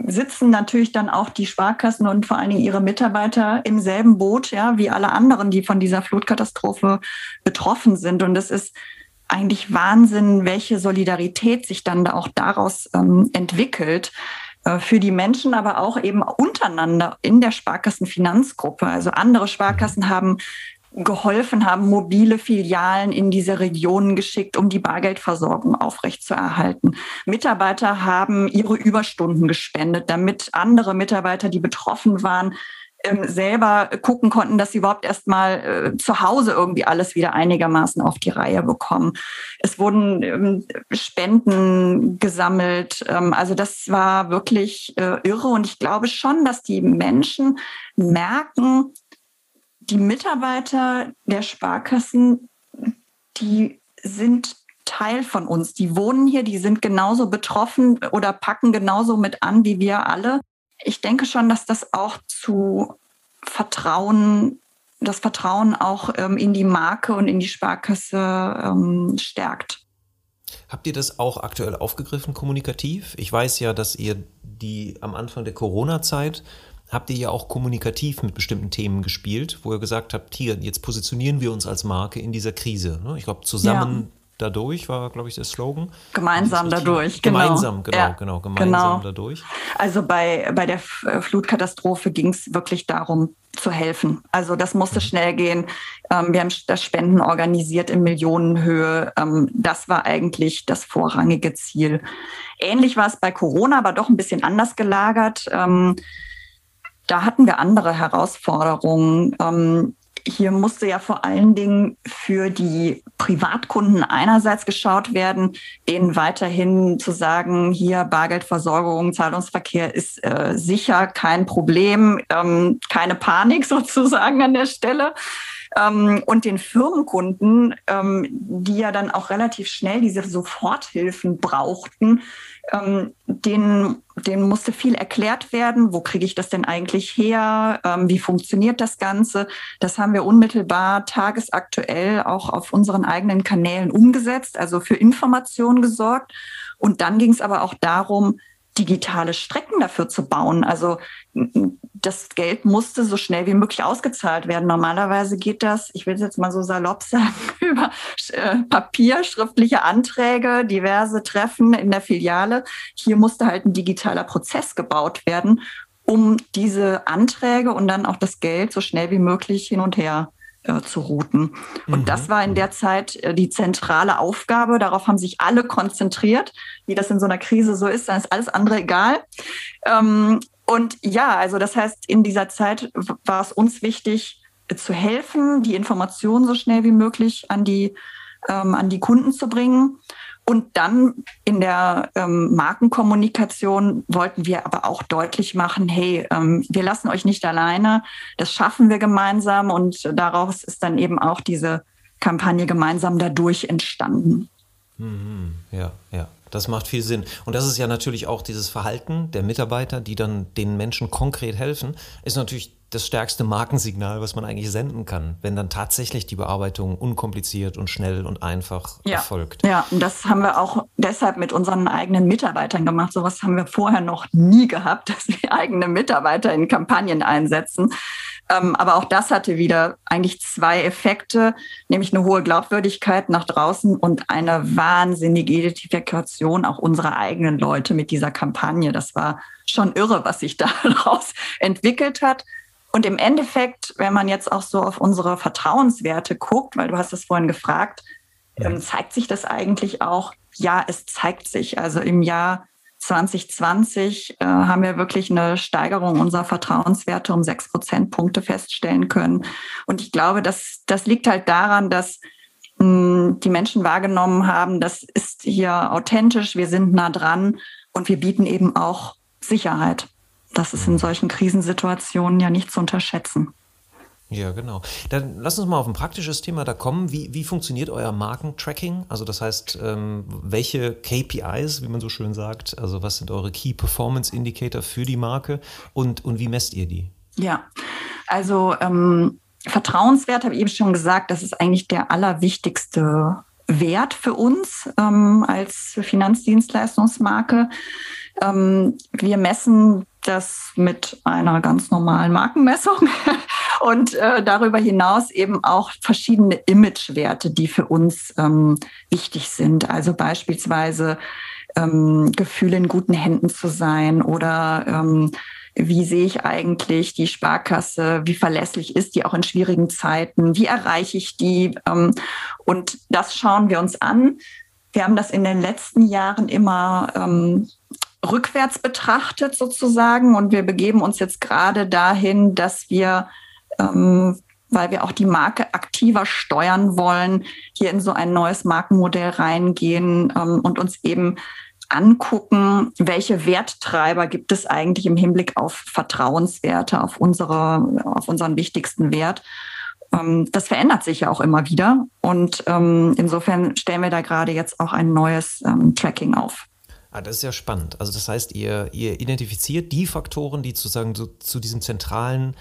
sitzen natürlich dann auch die Sparkassen und vor allen Dingen ihre Mitarbeiter im selben Boot, ja, wie alle anderen, die von dieser Flutkatastrophe betroffen sind. Und es ist eigentlich Wahnsinn, welche Solidarität sich dann auch daraus ähm, entwickelt äh, für die Menschen, aber auch eben untereinander in der Sparkassenfinanzgruppe. Also andere Sparkassen haben geholfen haben, mobile Filialen in diese Regionen geschickt, um die Bargeldversorgung aufrechtzuerhalten. Mitarbeiter haben ihre Überstunden gespendet, damit andere Mitarbeiter, die betroffen waren, ähm, selber gucken konnten, dass sie überhaupt erst mal äh, zu Hause irgendwie alles wieder einigermaßen auf die Reihe bekommen. Es wurden ähm, Spenden gesammelt. Ähm, also das war wirklich äh, irre. Und ich glaube schon, dass die Menschen merken, die Mitarbeiter der Sparkassen, die sind Teil von uns. Die wohnen hier, die sind genauso betroffen oder packen genauso mit an wie wir alle. Ich denke schon, dass das auch zu Vertrauen, das Vertrauen auch ähm, in die Marke und in die Sparkasse ähm, stärkt. Habt ihr das auch aktuell aufgegriffen kommunikativ? Ich weiß ja, dass ihr die am Anfang der Corona-Zeit habt ihr ja auch kommunikativ mit bestimmten Themen gespielt, wo ihr gesagt habt, hier, jetzt positionieren wir uns als Marke in dieser Krise. Ne? Ich glaube, zusammen ja. dadurch war, glaube ich, der Slogan. Gemeinsam dadurch, genau. Gemeinsam, genau, ja, genau, gemeinsam genau. dadurch. Also bei, bei der äh, Flutkatastrophe ging es wirklich darum, zu helfen. Also das musste mhm. schnell gehen. Ähm, wir haben das Spenden organisiert in Millionenhöhe. Ähm, das war eigentlich das vorrangige Ziel. Ähnlich war es bei Corona, aber doch ein bisschen anders gelagert. Da hatten wir andere Herausforderungen. Ähm, hier musste ja vor allen Dingen für die Privatkunden einerseits geschaut werden, denen weiterhin zu sagen, hier Bargeldversorgung, Zahlungsverkehr ist äh, sicher kein Problem, ähm, keine Panik [LAUGHS] sozusagen an der Stelle. Ähm, und den Firmenkunden, ähm, die ja dann auch relativ schnell diese Soforthilfen brauchten, ähm, denen, denen musste viel erklärt werden. Wo kriege ich das denn eigentlich her? Ähm, wie funktioniert das Ganze? Das haben wir unmittelbar tagesaktuell auch auf unseren eigenen Kanälen umgesetzt, also für Informationen gesorgt. Und dann ging es aber auch darum, digitale Strecken dafür zu bauen. Also das Geld musste so schnell wie möglich ausgezahlt werden. Normalerweise geht das, ich will es jetzt mal so salopp sagen, [LAUGHS] über äh, Papier, schriftliche Anträge, diverse Treffen in der Filiale. Hier musste halt ein digitaler Prozess gebaut werden, um diese Anträge und dann auch das Geld so schnell wie möglich hin und her äh, zu routen. Und mhm. das war in der Zeit äh, die zentrale Aufgabe. Darauf haben sich alle konzentriert. Wie das in so einer Krise so ist, dann ist alles andere egal. Ähm, und ja, also das heißt, in dieser Zeit war es uns wichtig, äh, zu helfen, die Informationen so schnell wie möglich an die, ähm, an die Kunden zu bringen. Und dann in der ähm, Markenkommunikation wollten wir aber auch deutlich machen, hey, ähm, wir lassen euch nicht alleine, das schaffen wir gemeinsam und daraus ist dann eben auch diese Kampagne gemeinsam dadurch entstanden. Mhm, ja, ja. Das macht viel Sinn. Und das ist ja natürlich auch dieses Verhalten der Mitarbeiter, die dann den Menschen konkret helfen, ist natürlich das stärkste Markensignal, was man eigentlich senden kann, wenn dann tatsächlich die Bearbeitung unkompliziert und schnell und einfach ja. erfolgt. Ja, und das haben wir auch deshalb mit unseren eigenen Mitarbeitern gemacht. Sowas haben wir vorher noch nie gehabt, [LAUGHS] dass wir eigene Mitarbeiter in Kampagnen einsetzen. Ähm, aber auch das hatte wieder eigentlich zwei Effekte, nämlich eine hohe Glaubwürdigkeit nach draußen und eine wahnsinnige Identifikation auch unserer eigenen Leute mit dieser Kampagne. Das war schon irre, was sich [LAUGHS] daraus entwickelt hat. Und im Endeffekt, wenn man jetzt auch so auf unsere Vertrauenswerte guckt, weil du hast es vorhin gefragt, ja. ähm, zeigt sich das eigentlich auch? Ja, es zeigt sich. Also im Jahr 2020 äh, haben wir wirklich eine Steigerung unserer Vertrauenswerte um sechs Prozentpunkte feststellen können. Und ich glaube, dass das liegt halt daran, dass mh, hm, die Menschen wahrgenommen haben, das ist hier authentisch, wir sind nah dran und wir bieten eben auch Sicherheit. Das ist in solchen Krisensituationen ja nicht zu unterschätzen. Ja, genau. Dann lass uns mal auf ein praktisches Thema da kommen. Wie, wie funktioniert euer Markentracking? Also das heißt, ähm, welche KPIs, wie man so schön sagt, also was sind eure Key Performance Indicator für die Marke und, und wie messt ihr die? Ja, also ähm, Vertrauenswert habe ich eben schon gesagt, das ist eigentlich der allerwichtigste Wert für uns ähm, als Finanzdienstleistungsmarke. Ähm, wir messen das mit einer ganz normalen Markenmessung [LAUGHS] und äh, darüber hinaus eben auch verschiedene Imagewerte, die für uns ähm, wichtig sind. Also beispielsweise ähm, Gefühl in guten Händen zu sein oder ähm, wie sehe ich eigentlich die Sparkasse, wie verlässlich ist die auch in schwierigen Zeiten, wie erreiche ich die ähm, und das schauen wir uns an. Wir haben das in den letzten Jahren immer ähm, rückwärts betrachtet sozusagen. Und wir begeben uns jetzt gerade dahin, dass wir, ähm, weil wir auch die Marke aktiver steuern wollen, hier in so ein neues Markenmodell reingehen ähm, und uns eben angucken, welche Werttreiber gibt es eigentlich im Hinblick auf Vertrauenswerte, auf unsere, auf unseren wichtigsten Wert ähm, das verändert sich ja auch immer wieder. Und ähm, insofern stellen wir da gerade jetzt auch ein neues ähm, Tracking auf. Ah, das ist ja spannend. Also das heißt, ihr, ihr identifiziert die Faktoren, die sozusagen so, zu diesem zentralen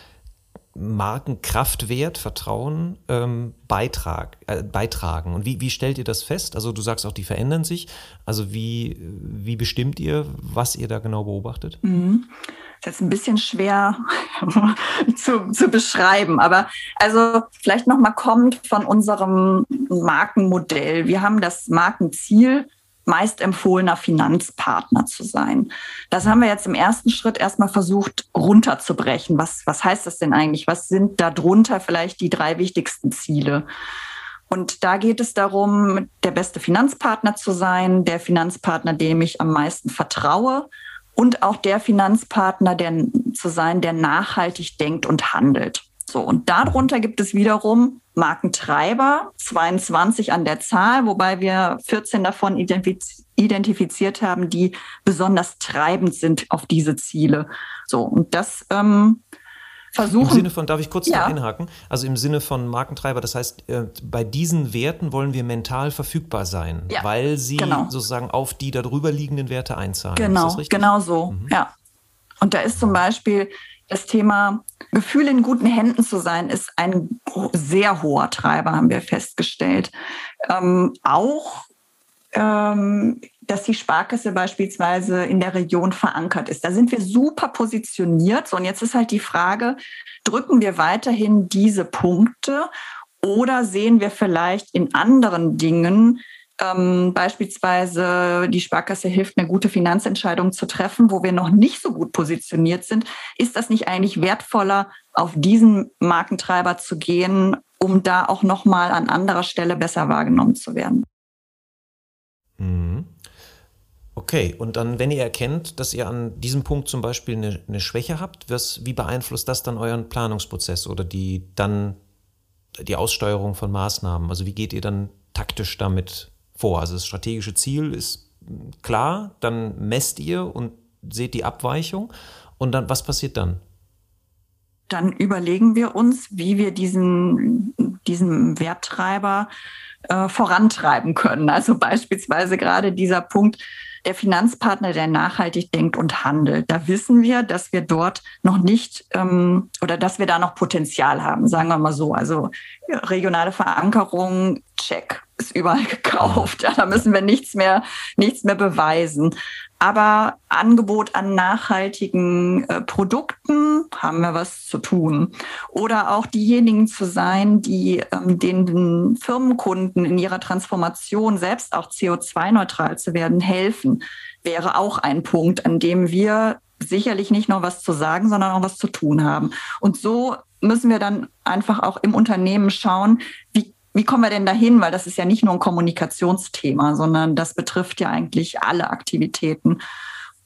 Markenkraftwert, Vertrauen ähm, beitrag, äh, beitragen. Und wie, wie stellt ihr das fest? Also du sagst auch, die verändern sich. Also wie, wie bestimmt ihr, was ihr da genau beobachtet? Mhm. Das ist jetzt ein bisschen schwer [LAUGHS] zu, zu beschreiben, aber also vielleicht nochmal kommt von unserem Markenmodell. Wir haben das Markenziel meist empfohlener Finanzpartner zu sein. Das haben wir jetzt im ersten Schritt erstmal versucht runterzubrechen. Was, was heißt das denn eigentlich? Was sind darunter vielleicht die drei wichtigsten Ziele? Und da geht es darum, der beste Finanzpartner zu sein, der Finanzpartner, dem ich am meisten vertraue und auch der Finanzpartner der, zu sein, der nachhaltig denkt und handelt. So, und darunter gibt es wiederum Markentreiber, 22 an der Zahl, wobei wir 14 davon identifiz identifiziert haben, die besonders treibend sind auf diese Ziele. So, und das ähm, versuchen. Im Sinne von, darf ich kurz ja. da einhaken? Also im Sinne von Markentreiber, das heißt, äh, bei diesen Werten wollen wir mental verfügbar sein, ja, weil sie genau. sozusagen auf die darüber liegenden Werte einzahlen. Genau, genau so, mhm. ja. Und da ist zum Beispiel das Thema Gefühl in guten Händen zu sein, ist ein sehr hoher Treiber, haben wir festgestellt. Ähm, auch, ähm, dass die Sparkasse beispielsweise in der Region verankert ist. Da sind wir super positioniert. So, und jetzt ist halt die Frage, drücken wir weiterhin diese Punkte oder sehen wir vielleicht in anderen Dingen ähm, beispielsweise die Sparkasse hilft, eine gute Finanzentscheidung zu treffen, wo wir noch nicht so gut positioniert sind, ist das nicht eigentlich wertvoller, auf diesen Markentreiber zu gehen, um da auch nochmal an anderer Stelle besser wahrgenommen zu werden? Mhm. Okay, und dann, wenn ihr erkennt, dass ihr an diesem Punkt zum Beispiel eine, eine Schwäche habt, was, wie beeinflusst das dann euren Planungsprozess oder die dann die Aussteuerung von Maßnahmen? Also wie geht ihr dann taktisch damit vor. Also das strategische Ziel ist klar, dann messt ihr und seht die Abweichung und dann, was passiert dann? Dann überlegen wir uns, wie wir diesen, diesen Werttreiber äh, vorantreiben können. Also beispielsweise gerade dieser Punkt, der Finanzpartner, der nachhaltig denkt und handelt. Da wissen wir, dass wir dort noch nicht ähm, oder dass wir da noch Potenzial haben, sagen wir mal so. Also regionale Verankerung, check, ist überall [LAUGHS] gekauft. Ja, da müssen wir nichts mehr, nichts mehr beweisen. Aber Angebot an nachhaltigen äh, Produkten haben wir was zu tun. Oder auch diejenigen zu sein, die ähm, den Firmenkunden in ihrer Transformation selbst auch CO2-neutral zu werden helfen, wäre auch ein Punkt, an dem wir sicherlich nicht nur was zu sagen, sondern auch was zu tun haben. Und so müssen wir dann einfach auch im Unternehmen schauen, wie wie kommen wir denn dahin? Weil das ist ja nicht nur ein Kommunikationsthema, sondern das betrifft ja eigentlich alle Aktivitäten.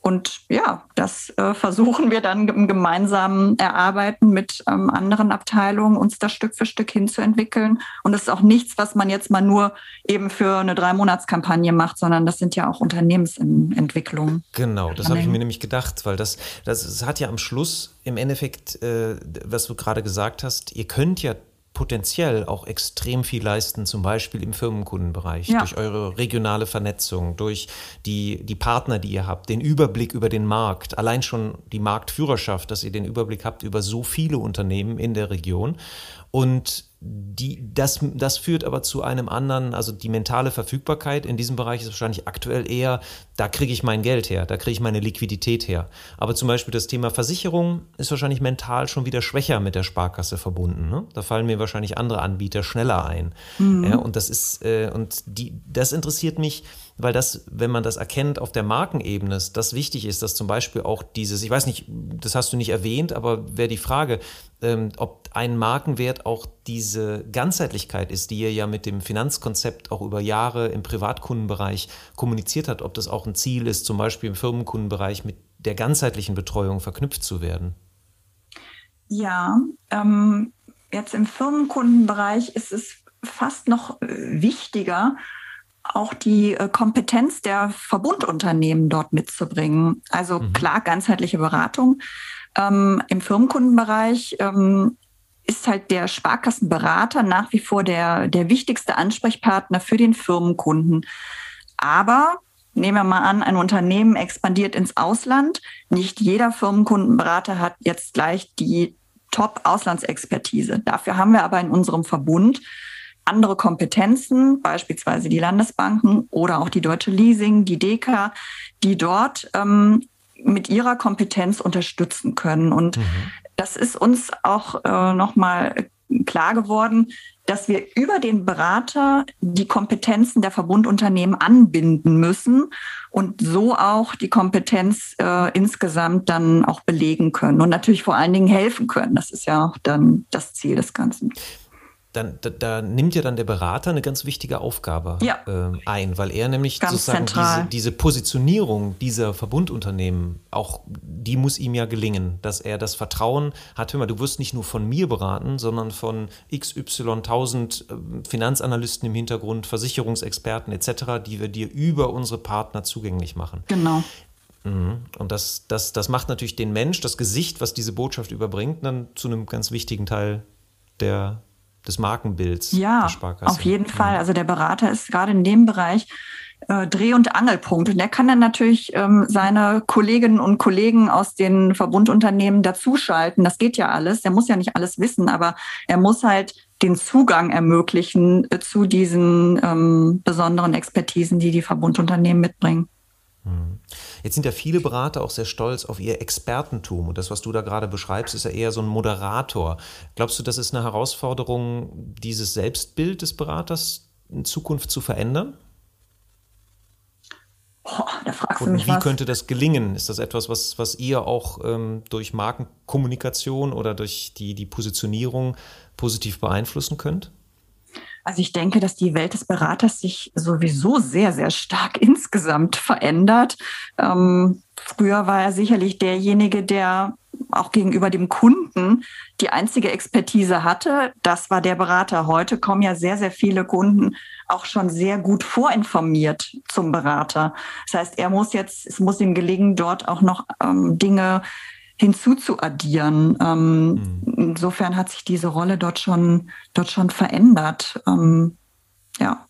Und ja, das äh, versuchen wir dann im gemeinsamen Erarbeiten mit ähm, anderen Abteilungen, uns da Stück für Stück hinzuentwickeln. Und das ist auch nichts, was man jetzt mal nur eben für eine Drei-Monats-Kampagne macht, sondern das sind ja auch Unternehmensentwicklungen. Genau, das habe ich mir nämlich gedacht, weil das, das, das hat ja am Schluss im Endeffekt, äh, was du gerade gesagt hast, ihr könnt ja potenziell auch extrem viel leisten, zum Beispiel im Firmenkundenbereich, ja. durch eure regionale Vernetzung, durch die, die Partner, die ihr habt, den Überblick über den Markt, allein schon die Marktführerschaft, dass ihr den Überblick habt über so viele Unternehmen in der Region. Und die, das, das führt aber zu einem anderen, also die mentale Verfügbarkeit in diesem Bereich ist wahrscheinlich aktuell eher, da kriege ich mein Geld her, da kriege ich meine Liquidität her. Aber zum Beispiel das Thema Versicherung ist wahrscheinlich mental schon wieder schwächer mit der Sparkasse verbunden. Ne? Da fallen mir wahrscheinlich andere Anbieter schneller ein. Mhm. Ja, und das ist, äh, und die, das interessiert mich, weil das, wenn man das erkennt auf der Markenebene, das wichtig ist, dass zum Beispiel auch dieses, ich weiß nicht, das hast du nicht erwähnt, aber wäre die Frage, ähm, ob ein Markenwert auch diese Ganzheitlichkeit ist, die ihr ja mit dem Finanzkonzept auch über Jahre im Privatkundenbereich kommuniziert hat, ob das auch ein Ziel ist, zum Beispiel im Firmenkundenbereich mit der ganzheitlichen Betreuung verknüpft zu werden. Ja, ähm, jetzt im Firmenkundenbereich ist es fast noch äh, wichtiger, auch die äh, Kompetenz der Verbundunternehmen dort mitzubringen. Also mhm. klar, ganzheitliche Beratung. Ähm, Im Firmenkundenbereich ähm, ist halt der Sparkassenberater nach wie vor der, der wichtigste Ansprechpartner für den Firmenkunden. Aber nehmen wir mal an, ein Unternehmen expandiert ins Ausland. Nicht jeder Firmenkundenberater hat jetzt gleich die Top-Auslandsexpertise. Dafür haben wir aber in unserem Verbund andere Kompetenzen, beispielsweise die Landesbanken oder auch die Deutsche Leasing, die DEKA, die dort ähm, mit ihrer Kompetenz unterstützen können. Und mhm. das ist uns auch äh, nochmal klar geworden, dass wir über den Berater die Kompetenzen der Verbundunternehmen anbinden müssen und so auch die Kompetenz äh, insgesamt dann auch belegen können und natürlich vor allen Dingen helfen können. Das ist ja auch dann das Ziel des Ganzen dann, da, da, nimmt ja dann der Berater eine ganz wichtige Aufgabe ja. äh, ein, weil er nämlich ganz sozusagen diese, diese, Positionierung dieser Verbundunternehmen, auch die muss ihm ja gelingen, dass er das Vertrauen hat, hör mal, du wirst nicht nur von mir beraten, sondern von XY 1000 äh, Finanzanalysten im Hintergrund, Versicherungsexperten etc., die wir dir über unsere Partner zugänglich machen. Genau. Mhm. Und das, das, das macht natürlich den Mensch, das Gesicht, was diese Botschaft überbringt, dann zu einem ganz wichtigen Teil der, des Markenbilds ja, der Sparkasse. Auf jeden Fall. Also der Berater ist gerade in dem Bereich äh, Dreh- und Angelpunkt. Und der kann dann natürlich ähm, seine Kolleginnen und Kollegen aus den Verbundunternehmen dazuschalten. Das geht ja alles. Der muss ja nicht alles wissen, aber er muss halt den Zugang ermöglichen äh, zu diesen ähm, besonderen Expertisen, die die Verbundunternehmen mitbringen. Mhm. Jetzt sind ja viele Berater auch sehr stolz auf ihr Expertentum. Und das, was du da gerade beschreibst, ist ja eher so ein Moderator. Glaubst du, das ist eine Herausforderung, dieses Selbstbild des Beraters in Zukunft zu verändern? Boah, da fragst du mich wie was. könnte das gelingen? Ist das etwas, was, was ihr auch ähm, durch Markenkommunikation oder durch die, die Positionierung positiv beeinflussen könnt? Also ich denke, dass die Welt des Beraters sich sowieso sehr, sehr stark [LAUGHS] insgesamt verändert. Ähm, früher war er sicherlich derjenige, der auch gegenüber dem Kunden die einzige Expertise hatte. Das war der Berater. Heute kommen ja sehr, sehr viele Kunden auch schon sehr gut vorinformiert zum Berater. Das heißt, er muss jetzt, es muss ihm gelingen, dort auch noch ähm, Dinge hinzuzuaddieren. Ähm, mhm. Insofern hat sich diese Rolle dort schon, dort schon verändert. Ähm, ja.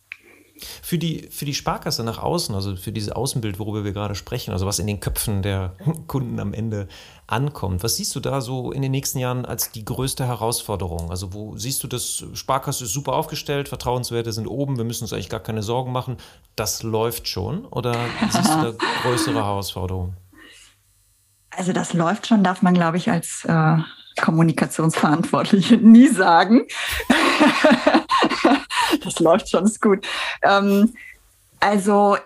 Für die, für die Sparkasse nach außen, also für dieses Außenbild, worüber wir gerade sprechen, also was in den Köpfen der [LAUGHS] Kunden am Ende ankommt, was siehst du da so in den nächsten Jahren als die größte Herausforderung? Also wo siehst du das, Sparkasse ist super aufgestellt, Vertrauenswerte sind oben, wir müssen uns eigentlich gar keine Sorgen machen, das läuft schon? Oder siehst du da [LAUGHS] größere Herausforderungen? Also das läuft schon, darf man, glaube ich, als äh, Kommunikationsverantwortliche [LAUGHS] nie sagen. [LAUGHS] das läuft schon, ist gut. Ähm, also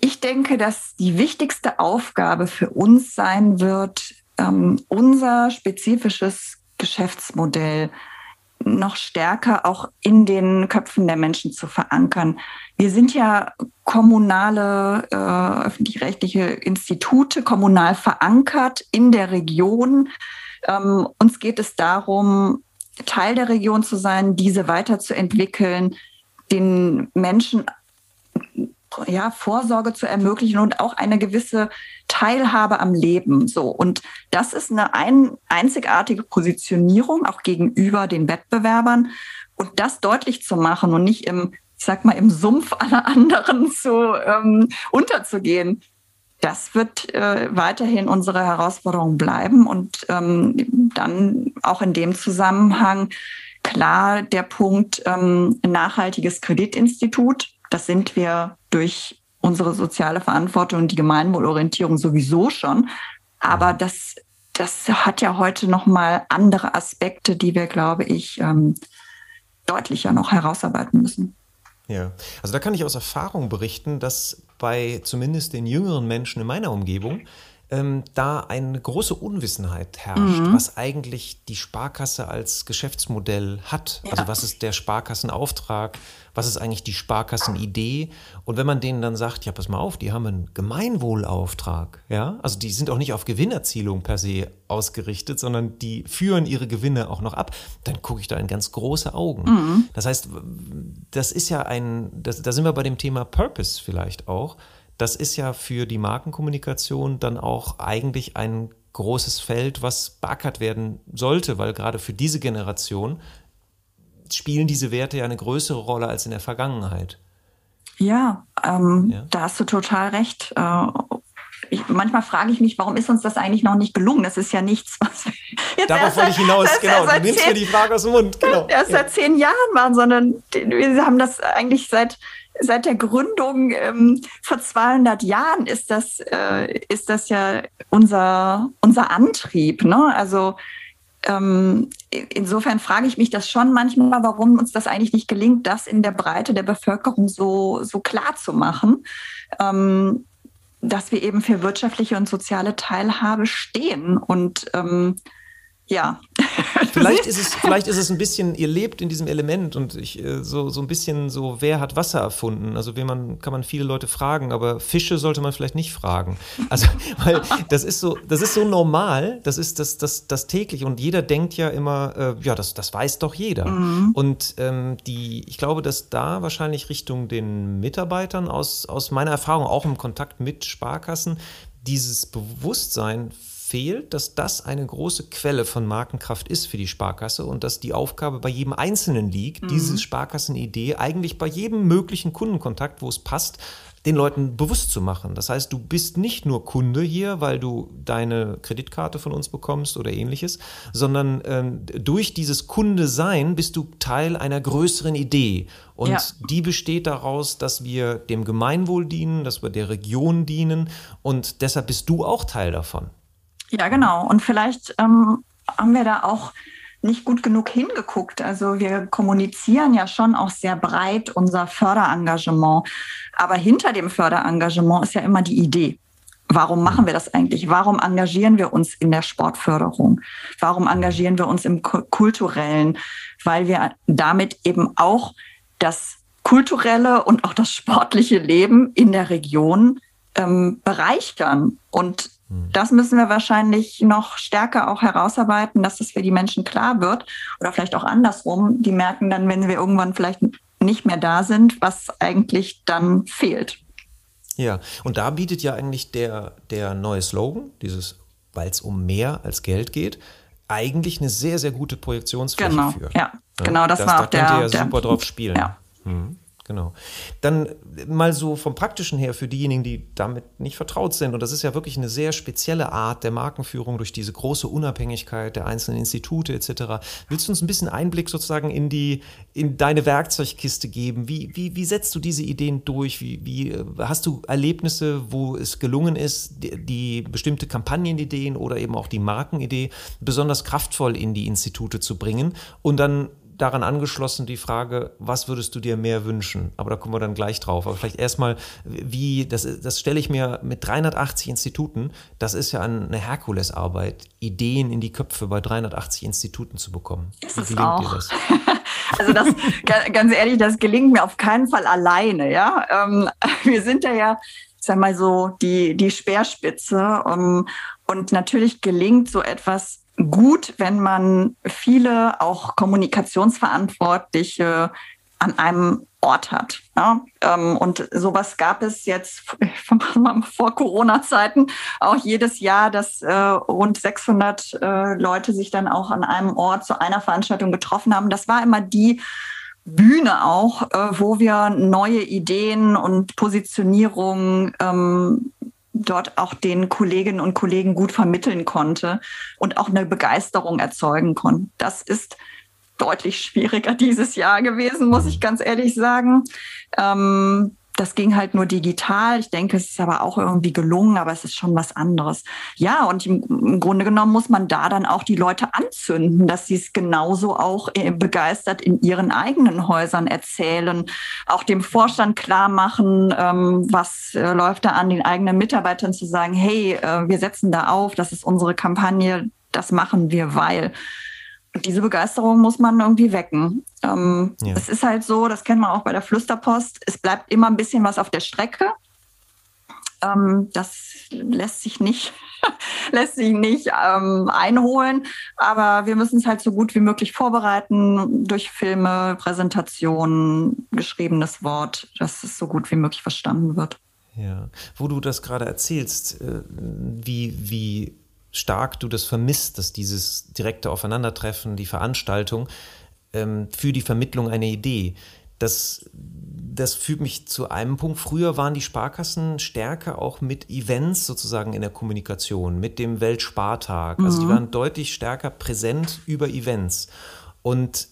ich denke, dass die wichtigste Aufgabe für uns sein wird, ähm, unser spezifisches Geschäftsmodell noch stärker auch in den Köpfen der Menschen zu verankern. Wir sind ja kommunale, äh, öffentlich-rechtliche Institute, kommunal verankert in der Region. Ähm, uns geht es darum, Teil der Region zu sein, diese weiterzuentwickeln, den Menschen ja, Vorsorge zu ermöglichen und auch eine gewisse Teilhabe am Leben. So. Und das ist eine ein, einzigartige Positionierung auch gegenüber den Wettbewerbern. Und das deutlich zu machen und nicht im, ich sag mal, im Sumpf aller anderen zu ähm, unterzugehen, das wird äh, weiterhin unsere Herausforderung bleiben. Und ähm, dann auch in dem Zusammenhang klar der Punkt ähm, nachhaltiges Kreditinstitut. Das sind wir durch unsere soziale Verantwortung und die Gemeinwohlorientierung sowieso schon. Aber das, das hat ja heute nochmal andere Aspekte, die wir, glaube ich, ähm, deutlicher noch herausarbeiten müssen. Ja, also da kann ich aus Erfahrung berichten, dass bei zumindest den jüngeren Menschen in meiner Umgebung ähm, da eine große Unwissenheit herrscht, mhm. was eigentlich die Sparkasse als Geschäftsmodell hat. Ja. Also was ist der Sparkassenauftrag, was ist eigentlich die Sparkassenidee? Und wenn man denen dann sagt, ja, pass mal auf, die haben einen Gemeinwohlauftrag, ja, also die sind auch nicht auf Gewinnerzielung per se ausgerichtet, sondern die führen ihre Gewinne auch noch ab, dann gucke ich da in ganz große Augen. Mhm. Das heißt, das ist ja ein, das, da sind wir bei dem Thema Purpose vielleicht auch das ist ja für die Markenkommunikation dann auch eigentlich ein großes Feld, was beackert werden sollte, weil gerade für diese Generation spielen diese Werte ja eine größere Rolle als in der Vergangenheit. Ja, ähm, ja. da hast du total recht. Äh, ich, manchmal frage ich mich, warum ist uns das eigentlich noch nicht gelungen? Das ist ja nichts, was [LAUGHS] jetzt Darauf wollte ich hinaus, genau. Du nimmst zehn, mir die Frage aus dem Mund. Genau. [LAUGHS] Erst ja. seit zehn Jahren waren, sondern wir haben das eigentlich seit seit der Gründung ähm, vor 200 Jahren ist das äh, ist das ja unser unser Antrieb. Ne? Also ähm, insofern frage ich mich das schon manchmal, warum uns das eigentlich nicht gelingt, das in der Breite der Bevölkerung so so klar zu machen. Ähm, dass wir eben für wirtschaftliche und soziale Teilhabe stehen. Und ähm, ja. [LAUGHS] Vielleicht ist es, vielleicht ist es ein bisschen, ihr lebt in diesem Element und ich, äh, so, so ein bisschen so, wer hat Wasser erfunden? Also, wenn man, kann man viele Leute fragen, aber Fische sollte man vielleicht nicht fragen. [LAUGHS] Also, weil das ist so, das ist so normal, das ist das, das, das täglich und jeder denkt ja immer, äh, ja, das, das weiß doch jeder. Mhm. Und ähm, die, ich glaube, dass da wahrscheinlich Richtung den Mitarbeitern aus, aus meiner Erfahrung, auch im Kontakt mit Sparkassen, dieses Bewusstsein fehlt, dass das eine große Quelle von Markenkraft ist für die Sparkasse und dass die Aufgabe bei jedem Einzelnen liegt, mhm. diese Sparkassenidee eigentlich bei jedem möglichen Kundenkontakt, wo es passt, den Leuten bewusst zu machen. Das heißt, du bist nicht nur Kunde hier, weil du deine Kreditkarte von uns bekommst oder ähnliches, sondern ähm, durch dieses Kunde sein bist du Teil einer größeren Idee. Und ja. die besteht daraus, dass wir dem Gemeinwohl dienen, dass wir der Region dienen und deshalb bist du auch Teil davon. Ja, genau. Und vielleicht ähm, haben wir da auch nicht gut genug hingeguckt. Also wir kommunizieren ja schon auch sehr breit unser Förderengagement. Aber hinter dem Förderengagement ist ja immer die Idee. Warum machen wir das eigentlich? Warum engagieren wir uns in der Sportförderung? Warum engagieren wir uns im kulturellen? Weil wir damit eben auch das kulturelle und auch das sportliche Leben in der Region ähm, bereichern. Und. Das müssen wir wahrscheinlich noch stärker auch herausarbeiten, dass das für die Menschen klar wird. Oder vielleicht auch andersrum. Die merken dann, wenn wir irgendwann vielleicht nicht mehr da sind, was eigentlich dann fehlt. Ja, und da bietet ja eigentlich der, der neue Slogan, dieses, weil es um mehr als Geld geht, eigentlich eine sehr, sehr gute Projektionsfläche genau, für. Ja, genau, das, das war auch da der. Da könnt ihr ja super drauf spielen. Ja. Mhm genau. Dann mal so vom Praktischen her für diejenigen, die damit nicht vertraut sind. Und das ist ja wirklich eine sehr spezielle Art der Markenführung durch diese große Unabhängigkeit der einzelnen Institute etc. Willst du uns ein bisschen Einblick sozusagen in die, in deine Werkzeugkiste geben? Wie, wie, wie setzt du diese Ideen durch? Wie, wie äh, hast du Erlebnisse, wo es gelungen ist, die, die bestimmte Kampagnenideen oder eben auch die Markenidee besonders kraftvoll in die Institute zu bringen und dann daran angeschlossen die Frage, was würdest du dir mehr wünschen? Aber da kommen wir dann gleich drauf. Aber vielleicht erstmal, wie, das, das stelle ich mir mit 380 Instituten, das ist ja eine Herkulesarbeit, Ideen in die Köpfe bei 380 Instituten zu bekommen. Ist wie gelingt auch. dir das? [LAUGHS] Also das, ganz ehrlich, das gelingt mir auf keinen Fall alleine, ja. Ähm, [LAUGHS] wir sind ja ja, ich sag mal so, die, die Speerspitze. Ähm, und natürlich gelingt so etwas gut, wenn man viele auch Kommunikationsverantwortliche an einem Ort hat. Ja? Ähm, und sowas gab es jetzt [LAUGHS] vor Corona-Zeiten auch jedes Jahr, dass äh, rund 600 äh, Leute sich dann auch an einem Ort zu einer Veranstaltung getroffen haben. Das war immer die Bühne auch, äh, wo wir neue Ideen und Positionierungen ähm, dort auch den Kolleginnen und Kollegen gut vermitteln konnte und auch eine Begeisterung erzeugen konnte. Das ist deutlich schwieriger dieses Jahr gewesen, muss ich ganz ehrlich sagen. Ähm, das ging halt nur digital. Ich denke, es ist aber auch irgendwie gelungen, aber es ist schon was anderes. Ja, und im, im Grunde genommen muss man da dann auch die Leute anzünden, dass sie es genauso auch äh, begeistert in ihren eigenen Häusern erzählen, auch dem Vorstand klar machen, ähm, was äh, läuft da an den eigenen Mitarbeitern zu sagen, hey, äh, wir setzen da auf, das ist unsere Kampagne, das machen wir, weil diese Begeisterung muss man irgendwie wecken. Ähm, ja. Es ist halt so, das kennt man auch bei der Flüsterpost, es bleibt immer ein bisschen was auf der Strecke. Ähm, das lässt sich nicht, [LAUGHS] lässt sich nicht ähm, einholen, aber wir müssen es halt so gut wie möglich vorbereiten durch Filme, Präsentationen, geschriebenes Wort, dass es so gut wie möglich verstanden wird. Ja, wo du das gerade erzählst, äh, wie, wie stark du das vermisst, dass dieses direkte Aufeinandertreffen, die Veranstaltung ähm, für die Vermittlung einer Idee. Das, das führt mich zu einem Punkt. Früher waren die Sparkassen stärker auch mit Events sozusagen in der Kommunikation, mit dem Weltspartag. Also die mhm. waren deutlich stärker präsent über Events. Und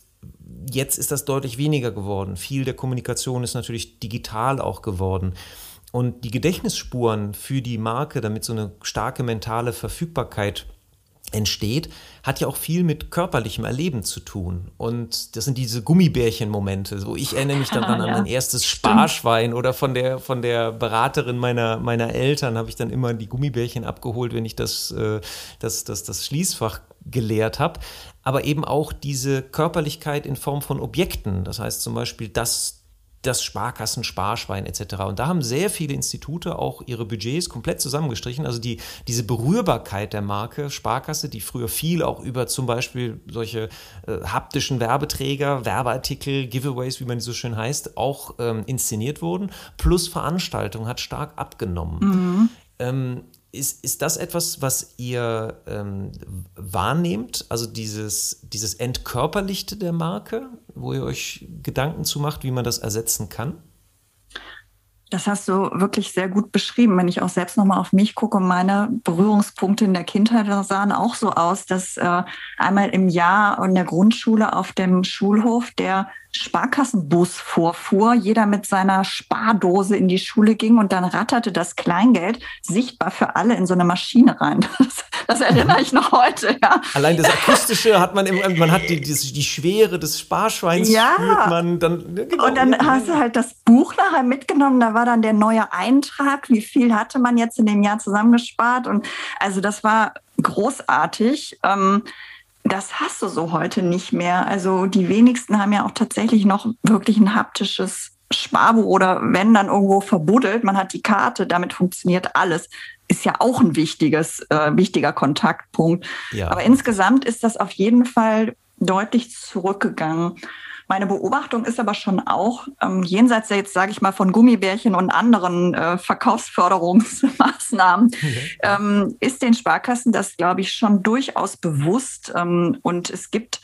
jetzt ist das deutlich weniger geworden. Viel der Kommunikation ist natürlich digital auch geworden. Und die Gedächtnisspuren für die Marke, damit so eine starke mentale Verfügbarkeit entsteht, hat ja auch viel mit körperlichem Erleben zu tun. Und das sind diese Gummibärchen-Momente. wo ich erinnere mich daran [LAUGHS] ja, an mein erstes Sparschwein oder von der, von der Beraterin meiner, meiner Eltern habe ich dann immer die Gummibärchen abgeholt, wenn ich das, äh, das, das, das Schließfach geleert habe. Aber eben auch diese Körperlichkeit in Form von Objekten. Das heißt zum Beispiel das das Sparkassen-Sparschwein etc. Und da haben sehr viele Institute auch ihre Budgets komplett zusammengestrichen. Also die, diese Berührbarkeit der Marke Sparkasse, die früher viel auch über zum Beispiel solche äh, haptischen Werbeträger, Werbeartikel, Giveaways, wie man die so schön heißt, auch ähm, inszeniert wurden, plus Veranstaltungen hat stark abgenommen. Mhm. Ähm, ist, ist das etwas, was ihr ähm, wahrnehmt? Also dieses, dieses Entkörperlichte der Marke, wo ihr euch Gedanken zu macht, wie man das ersetzen kann? Das hast du wirklich sehr gut beschrieben. Wenn ich auch selbst nochmal auf mich gucke, meine Berührungspunkte in der Kindheit sahen auch so aus, dass äh, einmal im Jahr in der Grundschule auf dem Schulhof der Sparkassenbus vorfuhr, jeder mit seiner Spardose in die Schule ging und dann ratterte das Kleingeld sichtbar für alle in so eine Maschine rein. [LAUGHS] Das, das erinnere ich noch heute. Ja. Allein das Akustische hat man, im, man hat die, die, die Schwere des Sparschweins ja. spürt man. Dann, genau. Und dann hast du halt das Buch nachher mitgenommen, da war dann der neue Eintrag, wie viel hatte man jetzt in dem Jahr zusammengespart und also das war großartig. Ähm, das hast du so heute nicht mehr. Also die wenigsten haben ja auch tatsächlich noch wirklich ein haptisches Sparbuch oder wenn dann irgendwo verbuddelt, man hat die Karte, damit funktioniert alles. Ist ja auch ein wichtiges, äh, wichtiger Kontaktpunkt. Ja. Aber insgesamt ist das auf jeden Fall deutlich zurückgegangen. Meine Beobachtung ist aber schon auch, ähm, jenseits jetzt, sage ich mal, von Gummibärchen und anderen äh, Verkaufsförderungsmaßnahmen, [LAUGHS] mhm. ähm, ist den Sparkassen das, glaube ich, schon durchaus bewusst. Ähm, und es gibt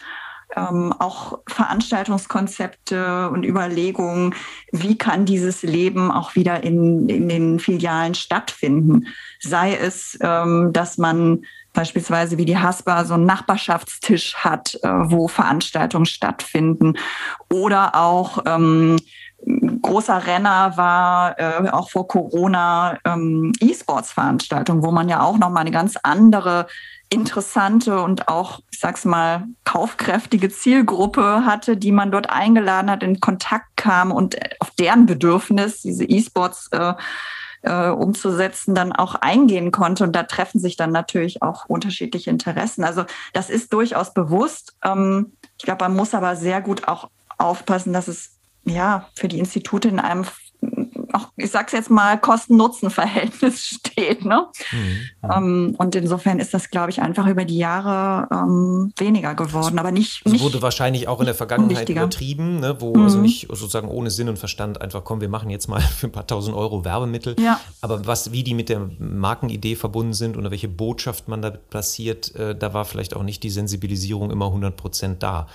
ähm, auch Veranstaltungskonzepte und Überlegungen, wie kann dieses Leben auch wieder in, in den Filialen stattfinden. Sei es, ähm, dass man beispielsweise wie die Haspa so einen Nachbarschaftstisch hat, äh, wo Veranstaltungen stattfinden. Oder auch ähm, großer Renner war äh, auch vor Corona ähm, E-Sports-Veranstaltung, wo man ja auch noch mal eine ganz andere interessante und auch, ich sag's mal, kaufkräftige Zielgruppe hatte, die man dort eingeladen hat, in Kontakt kam und auf deren Bedürfnis diese E-Sports äh, äh, umzusetzen, dann auch eingehen konnte. Und da treffen sich dann natürlich auch unterschiedliche Interessen. Also das ist durchaus bewusst. Ähm, ich glaube, man muss aber sehr gut auch aufpassen, dass es ja für die Institute in einem auch, ich sag's jetzt mal, Kosten-Nutzen-Verhältnis [LAUGHS] steht. Ne? Mhm. Ähm, und insofern ist das, glaube ich, einfach über die Jahre ähm, weniger geworden. Aber nicht. Es wurde wahrscheinlich auch in der Vergangenheit übertrieben, ne? wo mhm. also nicht sozusagen ohne Sinn und Verstand einfach, komm, wir machen jetzt mal [LAUGHS] für ein paar tausend Euro Werbemittel. Ja. Aber was, wie die mit der Markenidee verbunden sind oder welche Botschaft man da platziert, äh, da war vielleicht auch nicht die Sensibilisierung immer 100 Prozent da.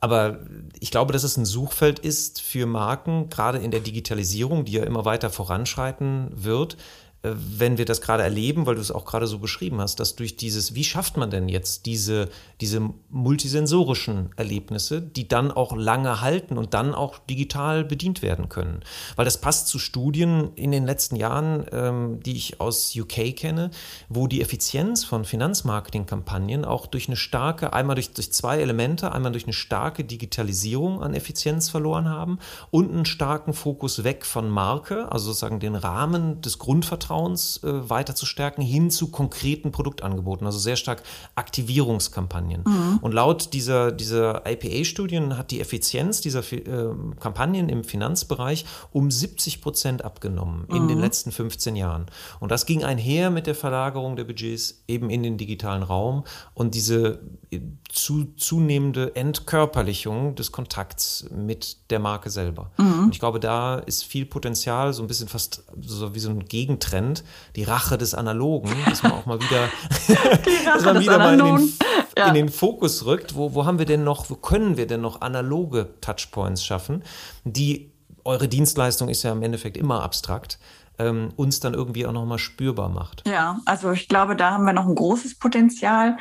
Aber ich glaube, dass es ein Suchfeld ist für Marken, gerade in der Digitalisierung, die ja immer weiter voranschreiten wird, wenn wir das gerade erleben, weil du es auch gerade so beschrieben hast, dass durch dieses, wie schafft man denn jetzt diese, diese multisensorischen Erlebnisse, die dann auch lange halten und dann auch digital bedient werden können? Weil das passt zu Studien in den letzten Jahren, ähm, die ich aus UK kenne, wo die Effizienz von Finanzmarketingkampagnen auch durch eine starke, einmal durch, durch zwei Elemente, einmal durch eine starke Digitalisierung an Effizienz verloren haben und einen starken Fokus weg von Marke, also sozusagen den Rahmen des Grundvertrags Vertrauens äh, weiter zu stärken, hin zu konkreten Produktangeboten, also sehr stark Aktivierungskampagnen. Mhm. Und laut dieser, dieser IPA-Studien hat die Effizienz dieser äh, Kampagnen im Finanzbereich um 70 Prozent abgenommen mhm. in den mhm. letzten 15 Jahren. Und das ging einher mit der Verlagerung der Budgets eben in den digitalen Raum und diese äh, zu, zunehmende Entkörperlichung des Kontakts mit der Marke selber. Mhm. Und ich glaube, da ist viel Potenzial, so ein bisschen fast so wie so ein Gegentrend Trend, die Rache des Analogen, dass man auch mal wieder, [LAUGHS] [LAUGHS] dass man wieder mal in den, ja. in den, Fokus rückt. Wo, wo haben wir denn noch, wo können wir denn noch analoge Touchpoints schaffen, die eure Dienstleistung ist ja im Endeffekt immer abstrakt, ähm, uns dann irgendwie auch nochmal spürbar macht. Ja, also ich glaube, da haben wir noch ein großes Potenzial.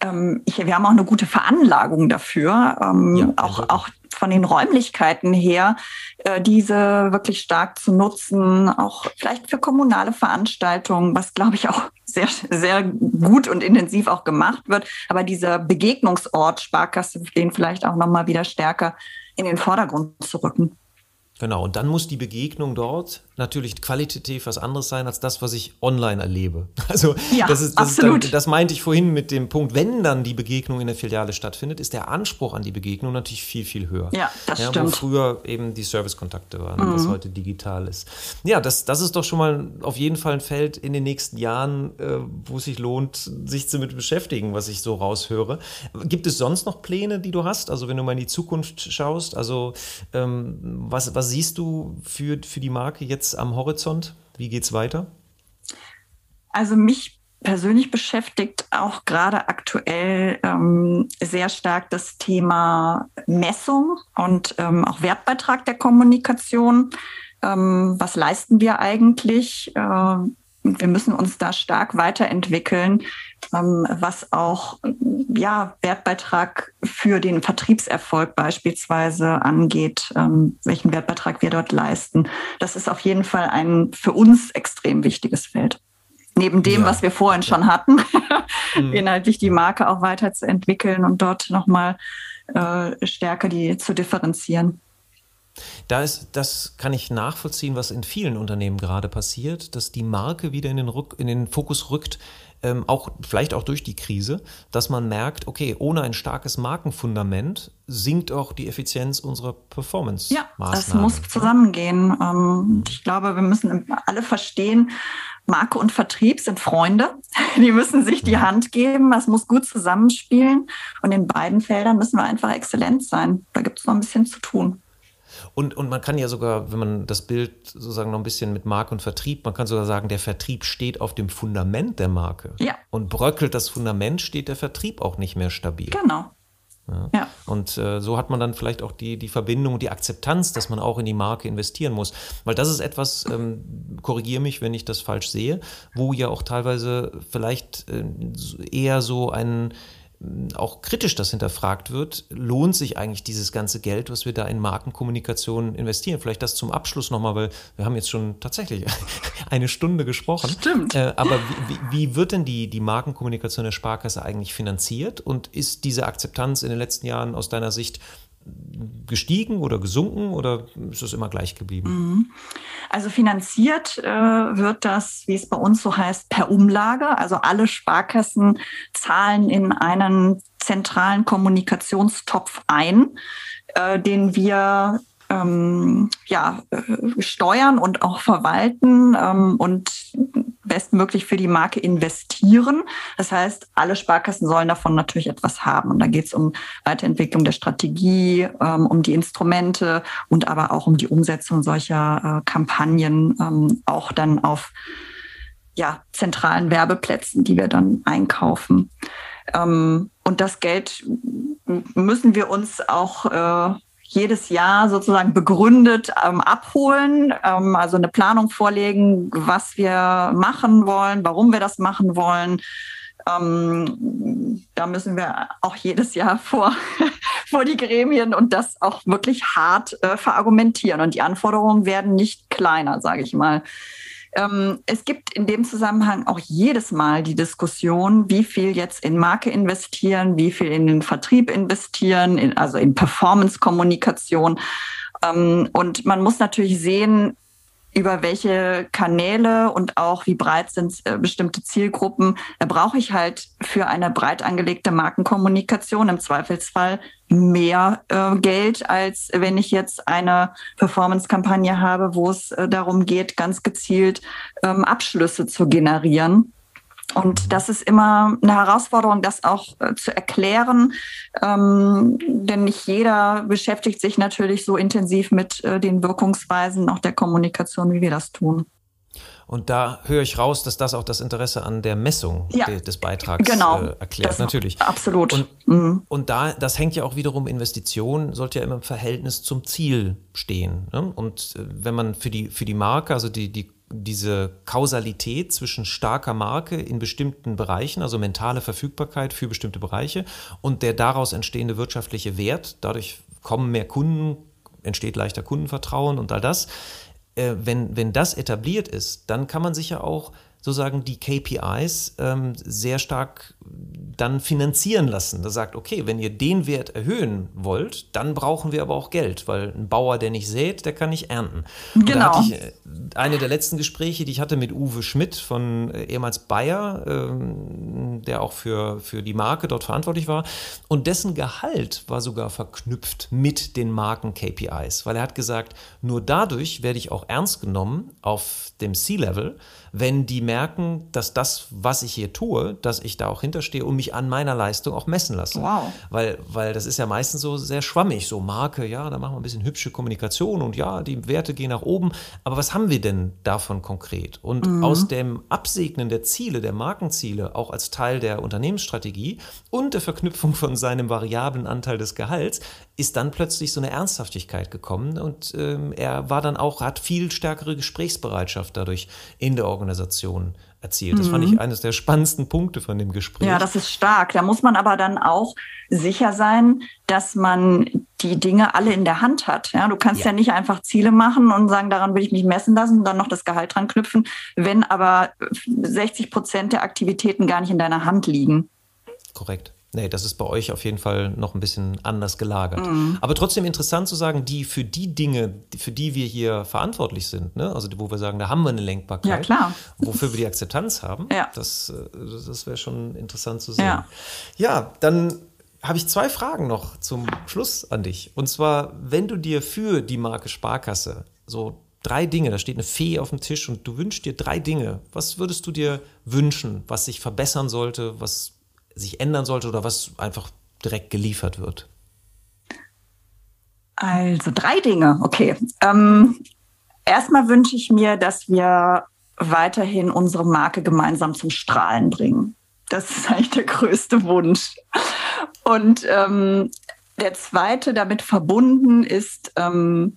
Ähm, ich, wir haben auch eine gute Veranlagung dafür, ähm, ja, auch, auch von den Räumlichkeiten her, äh, diese wirklich stark zu nutzen, auch vielleicht für kommunale Veranstaltungen, was glaube ich auch [LAUGHS] sehr, sehr gut und intensiv auch gemacht wird. Aber dieser Begegnungsort Sparkasse, den vielleicht auch nochmal wieder stärker in den Vordergrund zu rücken. Genau, und dann muss die Begegnung dort natürlich qualitativ was anderes sein als das, was ich online erlebe. [LAUGHS] Also ja, das, ist, das, absolut. Ist dann, das meinte ich vorhin mit dem Punkt, wenn dann die Begegnung in der Filiale stattfindet, ist der Anspruch an die Begegnung natürlich viel, viel höher. Ja, das ja, stimmt. Wo früher eben die Servicekontakte waren, mhm. was heute digital ist. Ja, das, das ist doch schon mal auf jeden Fall ein Feld in den nächsten Jahren, äh, wo es sich lohnt, sich damit beschäftigen, was ich so raushöre. Gibt es sonst noch Pläne, die du hast? Also wenn du mal in die Zukunft schaust, also ähm, was, was siehst du für, für die Marke jetzt am Horizont? Wie geht es weiter? Also mich persönlich beschäftigt auch gerade aktuell ähm, sehr stark das Thema Messung und ähm, auch Wertbeitrag der Kommunikation. Ähm, was leisten wir eigentlich? Äh, wir müssen uns da stark weiterentwickeln, ähm, was auch ja, Wertbeitrag für den Vertriebserfolg beispielsweise angeht, ähm, welchen Wertbeitrag wir dort leisten. Das ist auf jeden Fall ein für uns extrem wichtiges Feld. Neben dem, ja. was wir vorhin schon hatten, [LAUGHS] mhm. inhaltlich die Marke auch weiterzuentwickeln und dort nochmal äh, stärker die zu differenzieren. Da ist, das kann ich nachvollziehen, was in vielen Unternehmen gerade passiert, dass die Marke wieder in den, Rück, in den Fokus rückt, ähm, auch vielleicht auch durch die Krise, dass man merkt, okay, ohne ein starkes Markenfundament sinkt auch die Effizienz unserer Performance. Ja, das muss zusammengehen. Ähm, ich glaube, wir müssen alle verstehen, Marke und Vertrieb sind Freunde. [LAUGHS] Die müssen sich die Hand geben. Das muss gut zusammenspielen. Und in beiden Feldern müssen wir einfach exzellent sein. Da gibt es noch ein bisschen zu tun. Und, und man kann ja sogar, wenn man das Bild sozusagen noch ein bisschen mit Marke und Vertrieb, man kann sogar sagen, der Vertrieb steht auf dem Fundament der Marke. Ja. Und bröckelt das Fundament, steht der Vertrieb auch nicht mehr stabil. Genau. Ja. ja. Und äh, so hat man dann vielleicht auch die, die Verbindung die Akzeptanz, dass man auch in die Marke investieren muss. Weil das ist etwas, ähm, korrigiere mich, wenn ich das falsch sehe, wo ja auch teilweise vielleicht äh, eher so ein auch kritisch das hinterfragt wird, lohnt sich eigentlich dieses ganze Geld, was wir da in Markenkommunikation investieren? Vielleicht das zum Abschluss nochmal, weil wir haben jetzt schon tatsächlich [LAUGHS] eine Stunde gesprochen. Stimmt. Äh, aber wie, wie, wird denn die, die Markenkommunikation der Sparkasse eigentlich finanziert? Und ist diese Akzeptanz in den letzten Jahren aus deiner Sicht gestiegen oder gesunken oder ist es immer gleich geblieben? Mhm. Also finanziert äh, wird das, wie es bei uns so heißt, per Umlage. Also alle Sparkassen zahlen in einen zentralen Kommunikationstopf ein, äh, den wir ähm, ja, äh, steuern und auch verwalten ähm, und bestmöglich für die Marke investieren. Das heißt, alle Sparkassen sollen davon natürlich etwas haben. Und da geht es um Weiterentwicklung der Strategie, ähm, um die Instrumente und aber auch um die Umsetzung solcher äh, Kampagnen, ähm, auch dann auf ja, zentralen Werbeplätzen, die wir dann einkaufen. Ähm, und das Geld müssen wir uns auch äh, jedes Jahr sozusagen begründet ähm, abholen, ähm, also eine Planung vorlegen, was wir machen wollen, warum wir das machen wollen. Ähm, da müssen wir auch jedes Jahr vor, [LAUGHS] vor die Gremien und das auch wirklich hart äh, verargumentieren. Und die Anforderungen werden nicht kleiner, sage ich mal. Ähm, es gibt in dem Zusammenhang auch jedes Mal die Diskussion, wie viel jetzt in Marke investieren, wie viel in den Vertrieb investieren, in, also in Performance-Kommunikation. Ähm, und man muss natürlich sehen, über welche Kanäle und auch wie breit sind äh, bestimmte Zielgruppen. Da brauche ich halt für eine breit angelegte Markenkommunikation im Zweifelsfall mehr äh, Geld, als wenn ich jetzt eine Performance-Kampagne habe, wo es äh, darum geht, ganz gezielt ähm, Abschlüsse zu generieren. Und das ist immer eine Herausforderung, das auch äh, zu erklären, ähm, denn nicht jeder beschäftigt sich natürlich so intensiv mit äh, den Wirkungsweisen auch der Kommunikation, wie wir das tun. Und da höre ich raus, dass das auch das Interesse an der Messung Ja. de, des Beitrags Genau. äh, erklärt. Natürlich. absolut. Und, Mhm. und da, das hängt ja auch wiederum, Investition sollte ja immer im Verhältnis zum Ziel stehen. Ne? Und äh, wenn man für die, für die Marke, also die, die, diese Kausalität zwischen starker Marke in bestimmten Bereichen, also mentale Verfügbarkeit für bestimmte Bereiche und der daraus entstehende wirtschaftliche Wert, dadurch kommen mehr Kunden, entsteht leichter Kundenvertrauen und all das. Äh, wenn, wenn das etabliert ist, dann kann man sich ja auch sozusagen die KPIs ähm, sehr stark dann finanzieren lassen. Da sagt, okay, wenn ihr den Wert erhöhen wollt, dann brauchen wir aber auch Geld, weil ein Bauer, der nicht sät, der kann nicht ernten. Und Genau. äh, eine der letzten Gespräche, die ich hatte mit Uwe Schmidt von äh, ehemals Bayer, ähm, der auch für, für die Marke dort verantwortlich war. Und dessen Gehalt war sogar verknüpft mit den Marken-KPIs, weil er hat gesagt, nur dadurch werde ich auch ernst genommen auf dem C-Level, wenn die merken, dass das, was ich hier tue, dass ich da auch hinterstehe und mich an meiner Leistung auch messen lasse. Wow. Weil, weil das ist ja meistens so sehr schwammig, so Marke, ja, da machen wir ein bisschen hübsche Kommunikation und ja, die Werte gehen nach oben. Aber was haben wir denn davon konkret? Und aus dem Absegnen der Ziele, der Markenziele, auch als Teil der Unternehmensstrategie und der Verknüpfung von seinem variablen Anteil des Gehalts, ist dann plötzlich so eine Ernsthaftigkeit gekommen und ähm, er war dann auch, hat viel stärkere Gesprächsbereitschaft dadurch in der Organisation erzielt. Das fand ich eines der spannendsten Punkte von dem Gespräch. Ja, das ist stark. Da muss man aber dann auch sicher sein, dass man die Dinge alle in der Hand hat. Ja, du kannst ja. Ja. nicht einfach Ziele machen und sagen, daran will ich mich messen lassen und dann noch das Gehalt dran knüpfen, wenn aber 60 Prozent der Aktivitäten gar nicht in deiner Hand liegen. Korrekt. Nee, das ist bei euch auf jeden Fall noch ein bisschen anders gelagert. Mhm. Aber trotzdem interessant zu sagen, die für die Dinge, für die wir hier verantwortlich sind, ne? also wo wir sagen, da haben wir eine Lenkbarkeit, Ja, klar. wofür wir die Akzeptanz haben, Ja. das, äh, das das wäre schon interessant zu sehen. Ja. ja, dann habe ich zwei Fragen noch zum Schluss an dich. Und zwar, wenn du dir für die Marke Sparkasse so drei Dinge, da steht eine Fee auf dem Tisch und du wünschst dir drei Dinge, was würdest du dir wünschen, was sich verbessern sollte, was sich ändern sollte oder was einfach direkt geliefert wird? Also drei Dinge, okay. Ähm, erstmal wünsche ich mir, dass wir weiterhin unsere Marke gemeinsam zum Strahlen bringen. Das ist eigentlich der größte Wunsch. Und ähm, der zweite damit verbunden ist, ähm,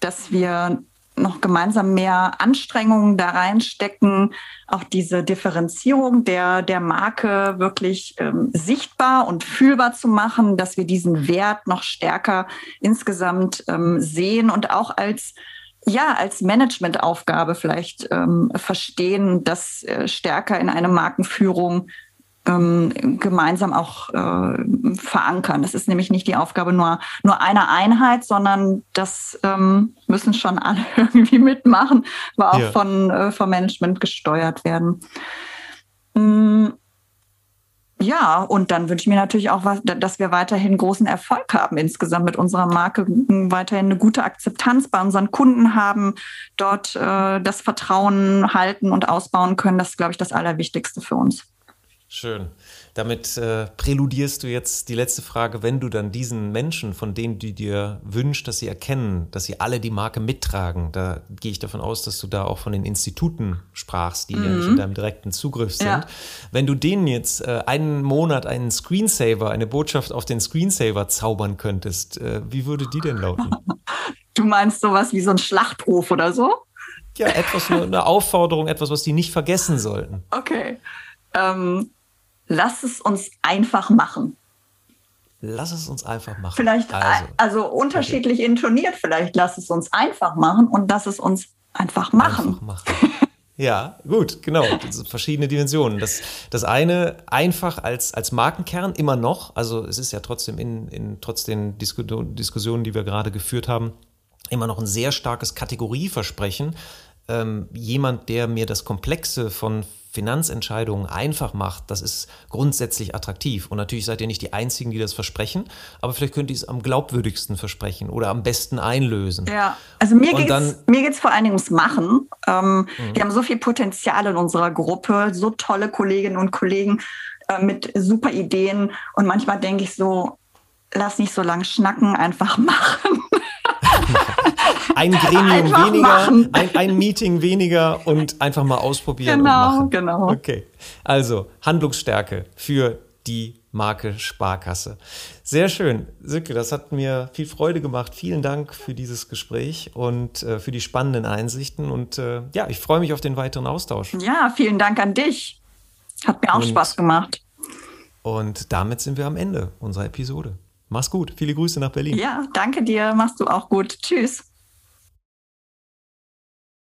dass wir noch gemeinsam mehr Anstrengungen da reinstecken, auch diese Differenzierung der, der Marke wirklich ähm, sichtbar und fühlbar zu machen, dass wir diesen Wert noch stärker insgesamt ähm, sehen und auch als ja, als Managementaufgabe vielleicht ähm, verstehen, das äh, stärker in eine Markenführung ähm, gemeinsam auch äh, verankern. Das ist nämlich nicht die Aufgabe nur, nur einer Einheit, sondern das ähm, müssen schon alle [LAUGHS] irgendwie mitmachen, aber auch Ja. von, äh, vom Management gesteuert werden. Mm, Ja, und dann wünsche ich mir natürlich auch, was, dass wir weiterhin großen Erfolg haben insgesamt mit unserer Marke, weiterhin eine gute Akzeptanz bei unseren Kunden haben, dort äh, das Vertrauen halten und ausbauen können. Das ist, glaube ich, das Allerwichtigste für uns. Schön. Damit äh, präludierst du jetzt die letzte Frage, wenn du dann diesen Menschen, von denen du dir wünschst, dass sie erkennen, dass sie alle die Marke mittragen, da gehe ich davon aus, dass du da auch von den Instituten sprachst, die ja nicht in deinem direkten Zugriff sind. Ja. Wenn du denen jetzt äh, einen Monat einen Screensaver, eine Botschaft auf den Screensaver zaubern könntest, äh, wie würde die denn lauten? [LAUGHS] Du meinst sowas wie so ein Schlachtruf oder so? Ja, etwas, nur eine Aufforderung, etwas, was die nicht vergessen sollten. Okay. Ähm, lass es uns einfach machen. Lass es uns einfach machen. Vielleicht, also, also, unterschiedlich intoniert, vielleicht lass es uns einfach machen und lass es uns einfach machen. Einfach machen. Ja, gut, genau. Das sind verschiedene Dimensionen. Das, das eine einfach als, als Markenkern immer noch, also es ist ja trotzdem in, in trotz den Disku Diskussionen, die wir gerade geführt haben, immer noch ein sehr starkes Kategorieversprechen. Ähm, jemand, der mir das Komplexe von Finanzentscheidungen einfach macht, das ist grundsätzlich attraktiv. Und natürlich seid ihr nicht die Einzigen, die das versprechen, aber vielleicht könnt ihr es am glaubwürdigsten versprechen oder am besten einlösen. Ja, also mir geht es mir geht's vor allen Dingen ums Machen. Ähm, Wir haben so viel Potenzial in unserer Gruppe, so tolle Kolleginnen und Kollegen äh, mit super Ideen. Und manchmal denke ich so, lass nicht so lang schnacken, einfach machen. [LAUGHS] ein Gremium weniger, ein, ein, Meeting weniger und einfach mal ausprobieren genau, und machen. Genau, Okay, also Handlungsstärke für die Marke Sparkasse. Sehr schön. Silke, das hat mir viel Freude gemacht. Vielen Dank für dieses Gespräch und äh, für die spannenden Einsichten. Und äh, ja, ich freue mich auf den weiteren Austausch. Ja, vielen Dank an dich. Hat mir auch und, Spaß gemacht. Und damit sind wir am Ende unserer Episode. Mach's gut. Viele Grüße nach Berlin. Ja, danke dir. Machst du auch gut. Tschüss.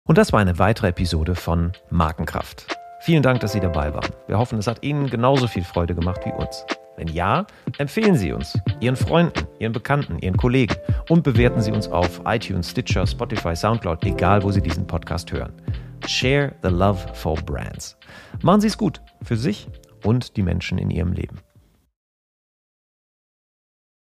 Und das war eine weitere Episode von Markenkraft. Vielen Dank, dass Sie dabei waren. Wir hoffen, es hat Ihnen genauso viel Freude gemacht wie uns. Wenn ja, empfehlen Sie uns, Ihren Freunden, Ihren Bekannten, Ihren Kollegen und bewerten Sie uns auf iTunes, Stitcher, Spotify, Soundcloud, egal wo Sie diesen Podcast hören. Share the love for brands. Machen Sie es gut für sich und die Menschen in Ihrem Leben.